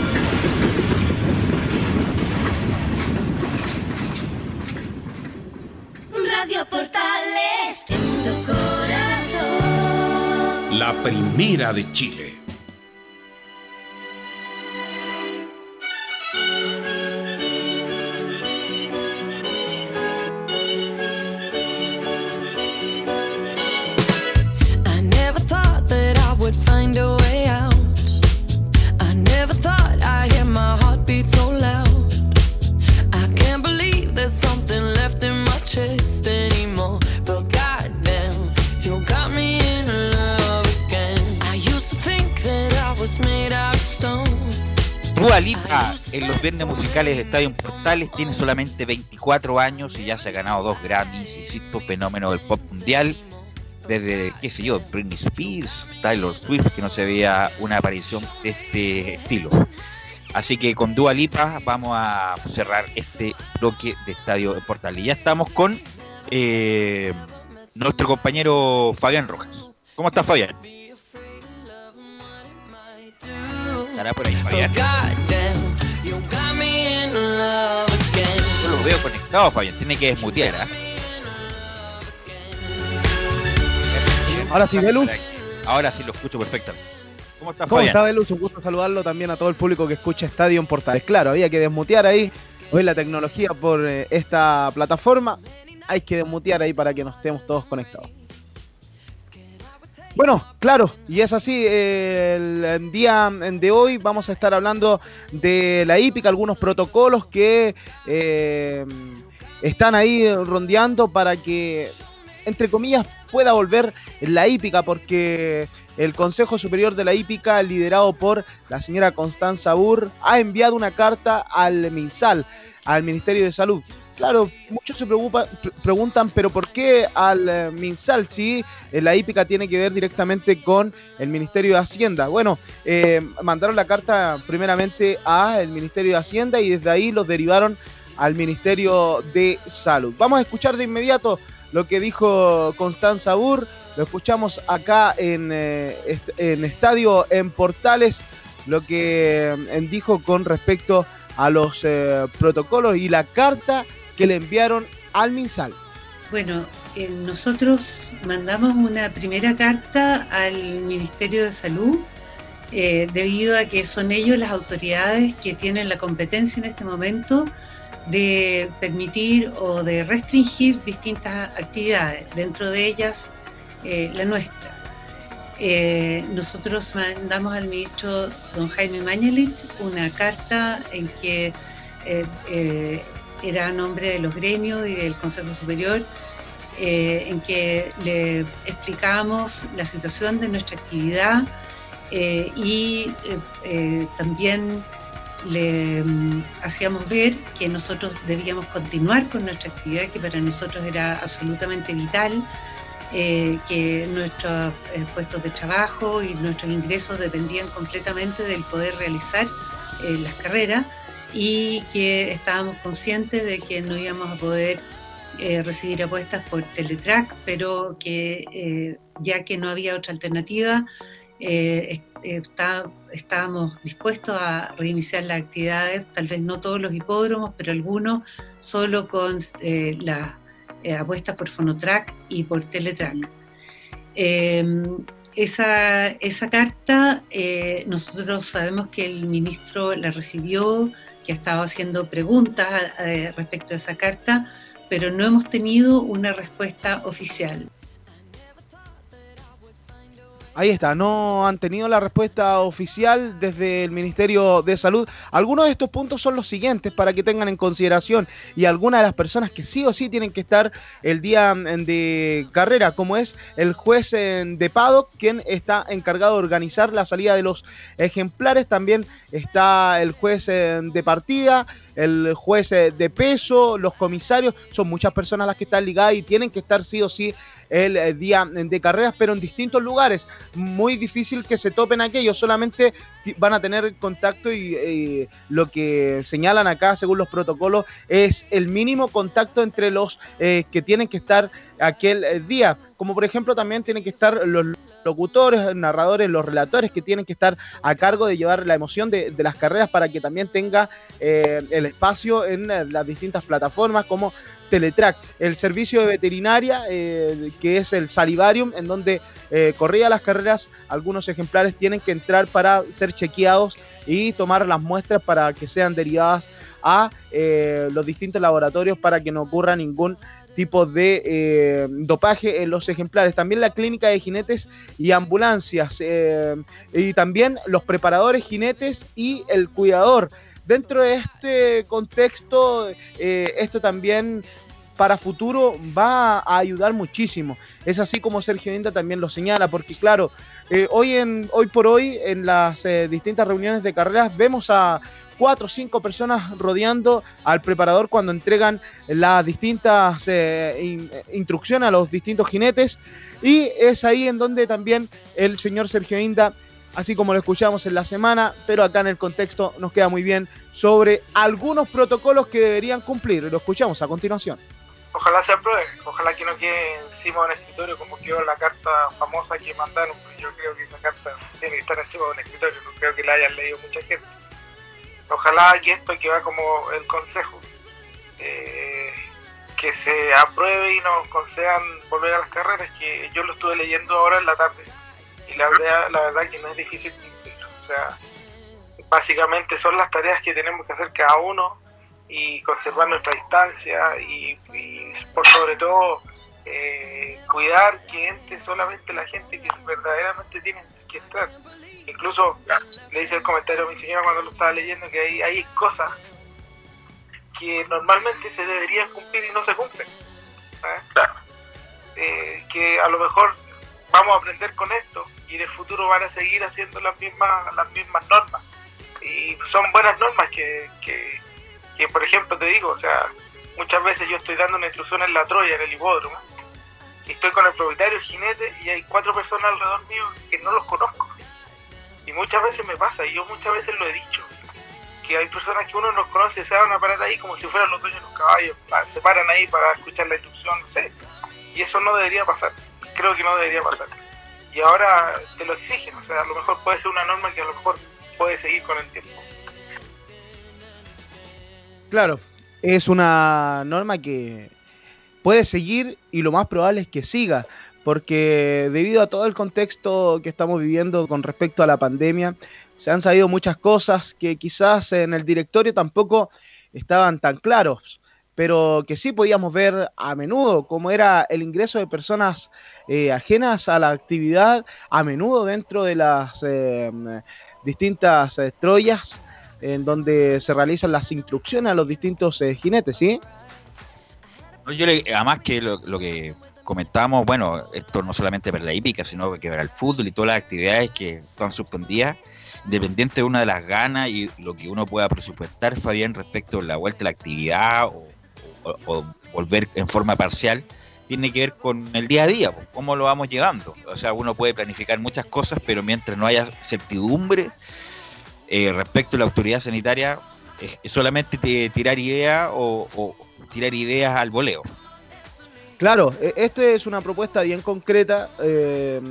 Radio Portales en tu corazón. La primera de Chile. En los viernes musicales de Estadio Portales tiene solamente 24 años y ya se ha ganado dos Grammys, insisto, fenómeno del pop mundial. Desde, qué sé yo, Britney Spears, Taylor Swift, que no se veía una aparición de este estilo. Así que con Dua Lipa vamos a cerrar este bloque de Estadio Portales. Y ya estamos con eh, nuestro compañero Fabián Rojas. ¿Cómo estás, Fabián? Estará por ahí, Fabián. Yo lo veo conectado, Fabián. Tiene que desmutear. ¿ah? Ahora sí, Belu. Ahora sí lo escucho perfectamente. ¿Cómo estás, ¿Cómo Fabián? está, Belus? Un gusto saludarlo también a todo el público que escucha Estadio en Portales. Claro, había que desmutear ahí. Hoy la tecnología por eh, esta plataforma. Hay que desmutear ahí para que nos estemos todos conectados. Bueno, claro, y es así, el día de hoy vamos a estar hablando de la hípica, algunos protocolos que eh, están ahí rondeando para que entre comillas, pueda volver la hípica, porque el Consejo Superior de la Hípica, liderado por la señora Constanza Burr, ha enviado una carta al MinSal, al Ministerio de Salud. Claro, muchos se preocupa- pre- preguntan, pero ¿por qué al eh, MinSal si eh, la hípica tiene que ver directamente con el Ministerio de Hacienda? Bueno, eh, mandaron la carta primeramente al Ministerio de Hacienda y desde ahí los derivaron al Ministerio de Salud. Vamos a escuchar de inmediato lo que dijo Constanza Burr. Lo escuchamos acá en, en Estadio en Portales, lo que eh, dijo con respecto a los protocolos y la carta que le enviaron al MinSal. Bueno, eh, nosotros mandamos una primera carta al Ministerio de Salud eh, debido a que son ellos las autoridades que tienen la competencia en este momento de permitir o de restringir distintas actividades, dentro de ellas eh, la nuestra. Nosotros mandamos al ministro don Jaime Mañalich una carta en que era a nombre de los gremios y del Consejo Superior, eh, en que le explicábamos la situación de nuestra actividad eh, y eh, también le mm, hacíamos ver que nosotros debíamos continuar con nuestra actividad, que para nosotros era absolutamente vital, que nuestros puestos de trabajo y nuestros ingresos dependían completamente del poder realizar las carreras y que estábamos conscientes de que no íbamos a poder eh, recibir apuestas por Teletrack, pero que eh, ya que no había otra alternativa, eh, est- está- estábamos dispuestos a reiniciar las actividades, tal vez no todos los hipódromos, pero algunos solo con las apuestas por Fonotrack y por Teletrack. Eh, esa, esa carta, nosotros sabemos que el ministro la recibió, que ha estado haciendo preguntas eh, respecto a esa carta, pero no hemos tenido una respuesta oficial. Ahí está, no han tenido la respuesta oficial desde el Ministerio de Salud. Algunos de estos puntos son los siguientes para que tengan en consideración y algunas de las personas que sí o sí tienen que estar el día mm, de carrera, como es el juez eh, de paddock, quien está encargado de organizar la salida de los ejemplares. También está el juez eh, de partida, el juez eh, de peso, los comisarios. Son muchas personas las que están ligadas y tienen que estar sí o sí el eh, día de carreras, pero en distintos lugares. Muy difícil que se topen aquellos, solamente van a tener contacto y lo que señalan acá, según los protocolos, es el mínimo contacto entre los eh, que tienen que estar aquel eh, día. Como por ejemplo también tienen que estar los locutores, narradores, los relatores que tienen que estar a cargo de llevar la emoción de, las carreras para que también tenga eh, el espacio en eh, las distintas plataformas como Teletrack, el servicio de veterinaria eh, que es el Salivarium, en donde eh, corría las carreras, algunos ejemplares tienen que entrar para ser chequeados y tomar las muestras para que sean derivadas a los distintos laboratorios para que no ocurra ningún tipo de eh, dopaje en los ejemplares. También la clínica de jinetes y ambulancias. eh, y también los preparadores jinetes y el cuidador. Dentro de este contexto, eh, esto también para futuro va a ayudar muchísimo. Es así como Sergio Inda también lo señala, porque claro, hoy, en, hoy por hoy en las distintas reuniones de carreras vemos a cuatro o cinco personas rodeando al preparador cuando entregan las distintas eh, eh, instrucciones a los distintos jinetes y es ahí en donde también el señor Sergio Inda así como lo escuchamos en la semana, pero acá en el contexto nos queda muy bien sobre algunos protocolos que deberían cumplir. Lo escuchamos a continuación. Ojalá se apruebe, ojalá que no quede encima de un escritorio como quedó la carta famosa que mandaron, yo creo que esa carta tiene que estar encima de un escritorio, no creo que la hayan leído mucha gente. Ojalá que esto que va como el consejo, eh, que se apruebe y nos concedan volver a las carreras, que yo lo estuve leyendo ahora en la tarde, y la verdad, la verdad que no es difícil cumplir, o sea, básicamente son las tareas que tenemos que hacer cada uno y conservar nuestra distancia y, por sobre todo eh, cuidar que entre solamente la gente que verdaderamente tiene que entrar. Incluso le hice el comentario a mi señora cuando lo estaba leyendo que hay, hay cosas que normalmente se deberían cumplir y no se cumplen. ¿sabes? Eh, que a lo mejor vamos a aprender con esto y en el futuro van a seguir haciendo las mismas, las mismas normas. Y son buenas normas que, que, que, por ejemplo, te digo, o sea, muchas veces yo estoy dando una instrucción en la Troya, en el hipódromo, y estoy con el propietario, el jinete, y hay cuatro personas alrededor mío que no los conozco. Y muchas veces me pasa, y yo muchas veces lo he dicho, que hay personas que uno no conoce, se van a parar ahí como si fueran los dueños de los caballos, se paran ahí para escuchar la instrucción, no sé. Y eso no debería pasar, creo que no debería pasar. Y ahora te lo exigen, o sea, a lo mejor puede ser una norma que a lo mejor puede seguir con el tiempo. Claro, es una norma que puede seguir y lo más probable es que siga, porque debido a todo el contexto que estamos viviendo con respecto a la pandemia, se han sabido muchas cosas que quizás en el directorio tampoco estaban tan claros, pero que sí podíamos ver a menudo, como era el ingreso de personas eh, ajenas a la actividad, a menudo dentro de las eh, distintas eh, troyas en donde se realizan las instrucciones a los distintos eh, jinetes, ¿sí? Yo le- además que lo que comentábamos, bueno, esto no solamente para la hípica, sino que para el fútbol y todas las actividades que están suspendidas, independiente de una de las ganas y lo que uno pueda presupuestar, Fabián, respecto a la vuelta a la actividad o, volver en forma parcial, tiene que ver con el día a día, pues, cómo lo vamos llevando. O sea, uno puede planificar muchas cosas, pero mientras no haya certidumbre eh, respecto a la autoridad sanitaria, es, solamente te- tirar ideas o tirar ideas al voleo. Claro, e- esta es una propuesta bien concreta, eh,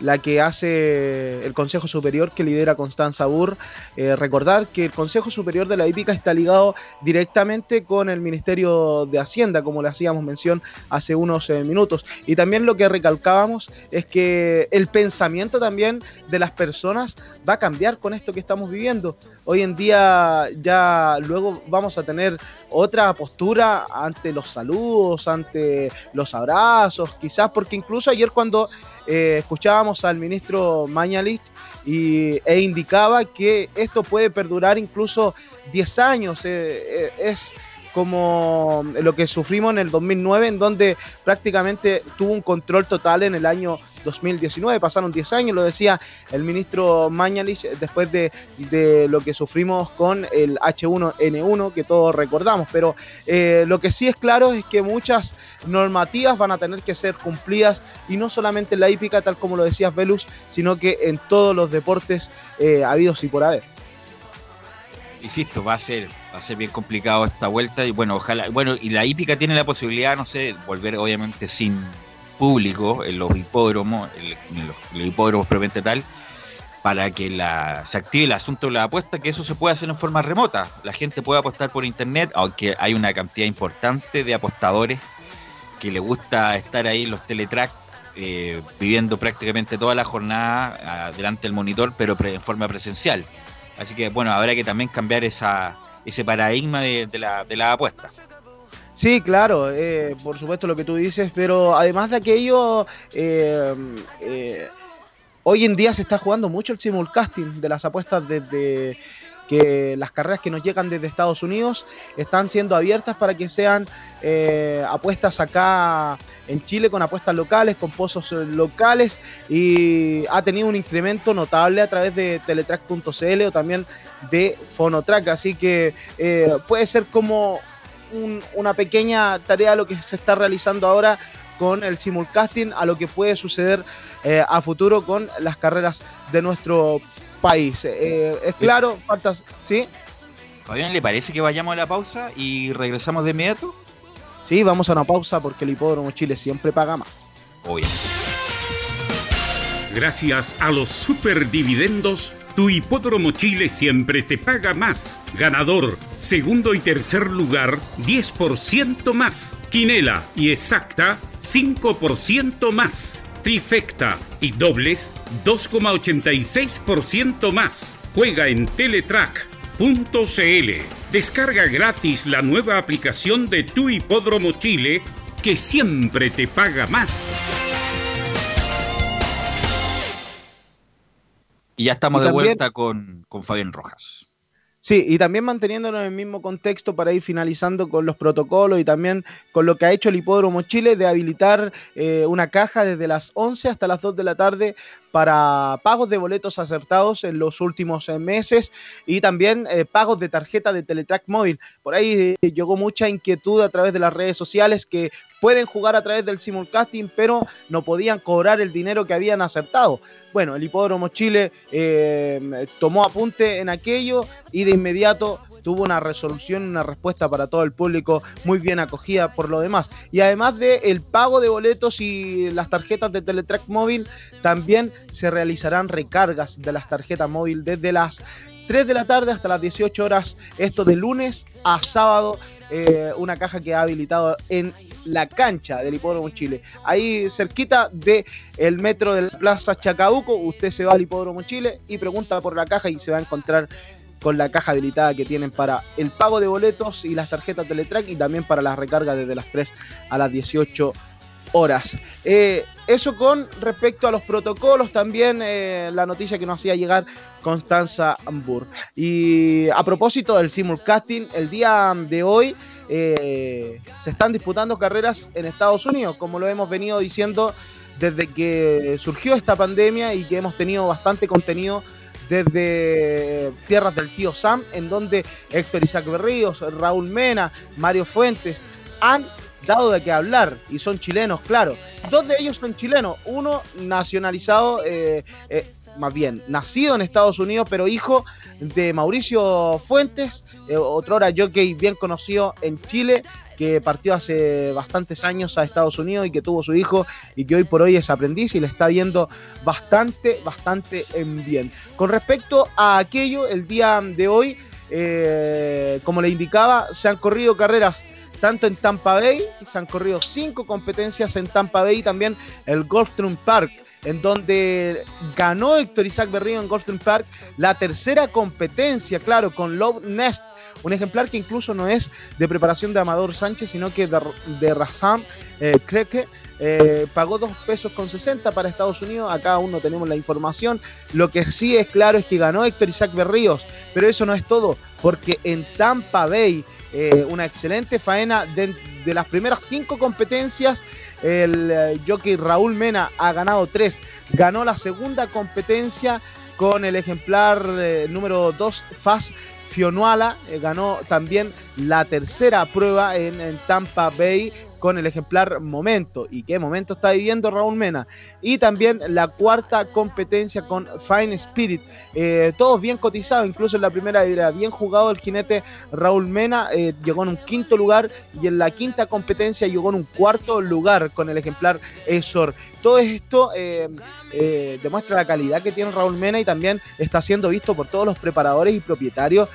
la que hace el Consejo Superior que lidera Constanza Burr. Eh, recordar que el Consejo Superior de la Hípica está ligado directamente con el Ministerio de Hacienda, como le hacíamos mención hace unos eh, minutos. Y también lo que recalcábamos es que el pensamiento también de las personas va a cambiar con esto que estamos viviendo. Hoy en día ya luego vamos a tener otra postura ante los saludos, ante los abrazos, quizás porque incluso ayer cuando eh, escuchábamos al ministro Mañalich y, e indicaba que esto puede perdurar incluso 10 años, eh, eh, es como lo que sufrimos en el 2009, en donde prácticamente tuvo un control total en el año 2019, pasaron 10 años, lo decía el ministro Mañalich después de, lo que sufrimos con el H1N1, que todos recordamos, pero eh, lo que sí es claro es que muchas normativas van a tener que ser cumplidas y no solamente en la hípica, tal como lo decías Velus, sino que en todos los deportes eh, habidos y por haber. insisto, va a ser, va a ser bien complicado esta vuelta y bueno, ojalá, bueno, y la hípica tiene la posibilidad, no sé, volver obviamente sin público en los hipódromos, en, los, en los hipódromos propiamente tal, para que la, se active el asunto de la apuesta, que eso se puede hacer en forma remota. La gente puede apostar por internet, aunque hay una cantidad importante de apostadores que le gusta estar ahí en los teletrack eh, viviendo prácticamente toda la jornada ah, delante del monitor, pero en forma presencial. Así que bueno, habrá que también cambiar esa, ese paradigma de, la, de apuesta. Sí, claro, eh, por supuesto lo que tú dices, pero además de aquello, eh, eh, hoy en día se está jugando mucho el simulcasting de las apuestas desde que las carreras que nos llegan desde Estados Unidos están siendo abiertas para que sean eh, apuestas acá en Chile con apuestas locales, con pozos eh, locales y ha tenido un incremento notable a través de teletrack.cl o también de Fonotrack, así que eh, puede ser como un- una pequeña tarea lo que se está realizando ahora con el simulcasting a lo que puede suceder a futuro con las carreras de nuestro país. Eh, es claro, faltas, ¿sí? Fabián, ¿le parece que vayamos a la pausa y regresamos de inmediato? Sí, vamos a una pausa porque el Hipódromo Chile siempre paga más. Obviamente. Gracias a los superdividendos, tu hipódromo Chile siempre te paga más. Ganador, segundo y tercer lugar, 10% más. Quinela y exacta, 5% más. Trifecta y dobles, 2,86% más. Juega en Teletrack.cl. Descarga gratis la nueva aplicación de tu hipódromo Chile que siempre te paga más. Y ya estamos Y de vuelta con, con Fabián Rojas. Sí, y también manteniéndonos en el mismo contexto para ir finalizando con los protocolos y también con lo que ha hecho el Hipódromo Chile de habilitar eh, una caja desde las 11 hasta las 2 de la tarde para pagos de boletos acertados en los últimos eh, meses y también eh, pagos de tarjeta de Teletrack móvil. Por ahí llegó mucha inquietud a través de las redes sociales que pueden jugar a través del simulcasting, pero no podían cobrar el dinero que habían acertado. Bueno, el Hipódromo Chile eh, tomó apunte en aquello y de inmediato tuvo una resolución, una respuesta para todo el público muy bien acogida por lo demás. Y además del el pago de boletos y las tarjetas de Teletrack móvil, también se realizarán recargas de las tarjetas móvil desde las 3 de la tarde hasta las 18 horas, esto de lunes a sábado, eh, una caja que ha habilitado en la cancha del Hipódromo Chile. Ahí cerquita del el metro de la Plaza Chacabuco, usted se va al Hipódromo Chile y pregunta por la caja y se va a encontrar con la caja habilitada que tienen para el pago de boletos y las tarjetas Teletrack y también para las recargas desde las 3 a las 18 horas. Eh, eso con respecto a los protocolos, también eh, la noticia que nos hacía llegar Constanza Ambur. Y a propósito del simulcasting, el día de hoy eh, se están disputando carreras en Estados Unidos, como lo hemos venido diciendo desde que surgió esta pandemia y que hemos tenido bastante contenido desde tierras del tío Sam, en donde Héctor Isaac Berríos, Raúl Mena, Mario Fuentes han de qué hablar y son chilenos, claro. Dos de ellos son chilenos, uno nacionalizado, eh, eh, más bien nacido en Estados Unidos, pero hijo de Mauricio Fuentes, eh, otrora jockey bien conocido en Chile, que partió hace bastantes años a Estados Unidos y que tuvo su hijo y que hoy por hoy es aprendiz y le está viendo bastante, bastante en bien. Con respecto a aquello, el día de hoy, eh, como le indicaba, se han corrido carreras tanto en Tampa Bay, se han corrido cinco competencias en Tampa Bay, y también el Gulfstream Park, en donde ganó Héctor Isaac Berrío en Gulfstream Park la tercera competencia, claro, con Love Nest, un ejemplar que incluso no es de preparación de Amador Sánchez, sino que de, Razam eh, Kreke. Eh, pagó 2 pesos con 60 para Estados Unidos, acá aún no tenemos la información. Lo que sí es claro es que ganó Héctor Isaac Berríos, pero eso no es todo, porque en Tampa Bay eh, una excelente faena de, de, las primeras cinco competencias. El eh, jockey Raúl Mena ha ganado tres. Ganó la segunda competencia con el ejemplar eh, número 2, Faz Fionuala. Ganó también la tercera prueba en, en Tampa Bay con el ejemplar Momento. ¿Y qué momento está viviendo Raúl Mena? Y también la cuarta competencia con Fine Spirit. Eh, todos bien cotizados, incluso en la primera era bien jugado el jinete Raúl Mena. Eh, llegó en un quinto lugar y en la quinta competencia llegó en un cuarto lugar con el ejemplar Esor. Todo esto eh, demuestra la calidad que tiene Raúl Mena y también está siendo visto por todos los preparadores y propietarios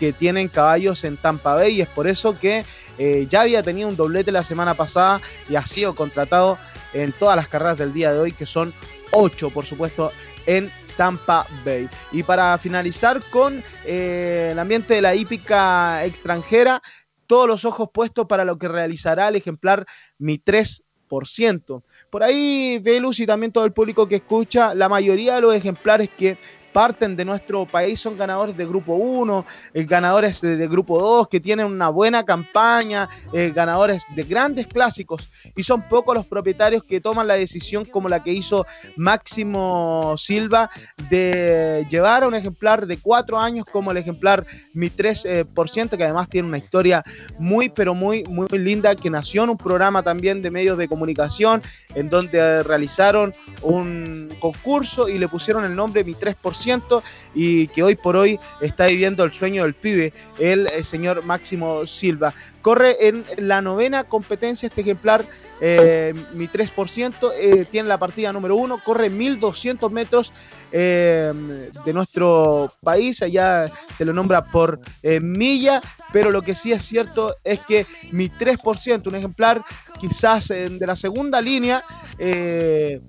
que tienen caballos en Tampa Bay y es por eso que eh, ya había tenido un doblete la semana pasada y ha sido contratado en todas las carreras del día de hoy, que son ocho, por supuesto, en Tampa Bay. Y para finalizar con eh, el ambiente de la hípica extranjera, todos los ojos puestos para lo que realizará el ejemplar Mi 3 por ahí, Velus y también todo el público que escucha, la mayoría de los ejemplares que parten de nuestro país son ganadores de grupo 1, eh, ganadores de, grupo 2 que tienen una buena campaña, eh, ganadores de grandes clásicos y son pocos los propietarios que toman la decisión como la que hizo Máximo Silva de llevar a un ejemplar de 4 años como el ejemplar Mi 3%, eh, que además tiene una historia muy pero muy muy linda que nació en un programa también de medios de comunicación en donde realizaron un concurso y le pusieron el nombre Mi 3% y que hoy por hoy está viviendo el sueño del pibe, el, el señor Máximo Silva. Corre en la novena competencia este ejemplar, eh, mi 3%, eh, tiene la partida número uno, corre 1200 metros eh, de nuestro país, allá se lo nombra por eh, milla, pero lo que sí es cierto es que mi 3%, un ejemplar quizás de la segunda línea, eh,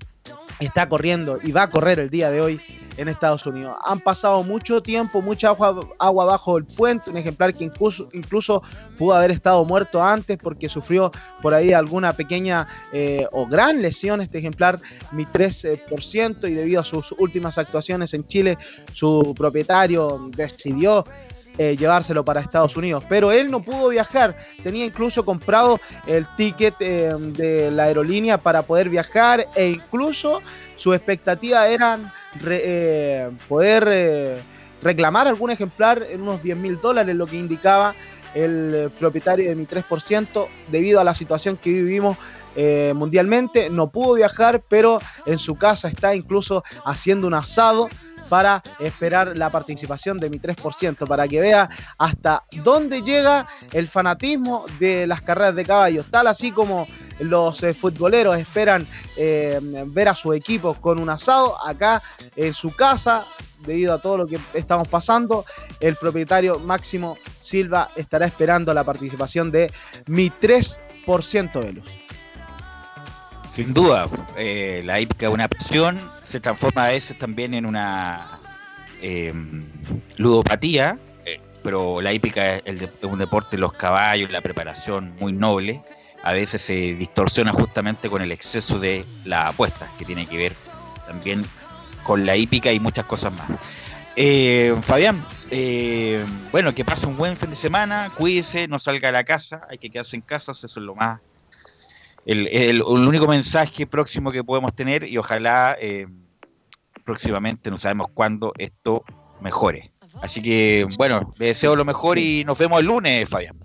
está corriendo y va a correr el día de hoy en Estados Unidos. Han pasado mucho tiempo, mucha agua, bajo el puente, un ejemplar que incluso, incluso pudo haber estado muerto antes porque sufrió por ahí alguna pequeña eh, o gran lesión este ejemplar, mi 3%, y debido a sus últimas actuaciones en Chile, su propietario decidió eh, llevárselo para Estados Unidos. Pero él no pudo viajar, tenía incluso comprado el ticket eh, de la aerolínea para poder viajar e incluso su expectativa era eh, poder eh, reclamar algún ejemplar en unos 10 mil dólares, lo que indicaba el propietario de mi 3%, debido a la situación que vivimos mundialmente. No pudo viajar, pero en su casa está incluso haciendo un asado para esperar la participación de mi 3%, para que vea hasta dónde llega el fanatismo de las carreras de caballos, tal así como los eh, futboleros esperan eh, ver a su equipo con un asado, acá en su casa, debido a todo lo que estamos pasando, el propietario Máximo Silva estará esperando la participación de mi 3% de luz. Sin duda, eh, la hípica es una pasión, se transforma a veces también en una eh, ludopatía, pero la hípica es, el de- un deporte de los caballos, la preparación muy noble, a veces se distorsiona justamente con el exceso de la apuesta, que tiene que ver también con la hípica y muchas cosas más. Eh, Fabián, eh, bueno, que pase un buen fin de semana, cuídese, no salga a la casa, hay que quedarse en casa, eso es lo más el, el- único mensaje próximo que podemos tener y ojalá eh, próximamente, no sabemos cuándo, esto mejore. Así que, bueno, le deseo lo mejor y nos vemos el lunes, Fabián.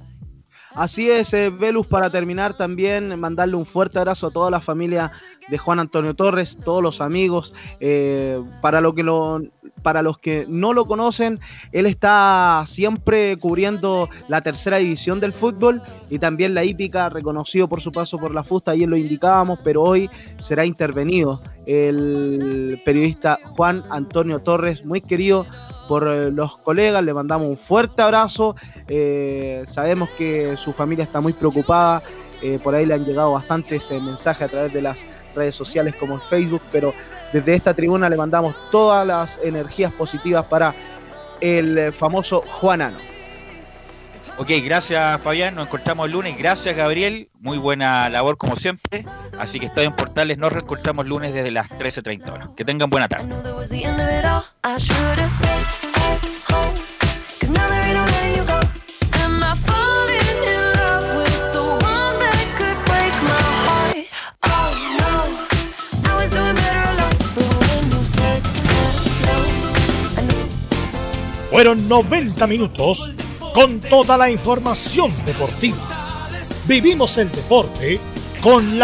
Así es, eh, Velus, para terminar también mandarle un fuerte abrazo a toda la familia de Juan Antonio Torres, todos los amigos. eh, para, lo que para los que no lo conocen, él está siempre cubriendo la tercera división del fútbol y también la hípica, reconocido por su paso por la fusta, ayer lo indicábamos, pero hoy será intervenido el periodista Juan Antonio Torres, muy querido por eh, los colegas, le mandamos un fuerte abrazo. eh, sabemos que su familia está muy preocupada. eh, por ahí le han llegado bastantes mensajes a través de las redes sociales como Facebook, pero desde esta tribuna le mandamos todas las energías positivas para el famoso Juanano. Ok, gracias Fabián, nos encontramos el lunes. Gracias Gabriel, muy buena labor como siempre. Así que estoy en Portales, nos reencontramos lunes desde las 13.30 horas. Que tengan buena tarde. Oh Fueron 90 minutos con toda la información deportiva. Vivimos el deporte con la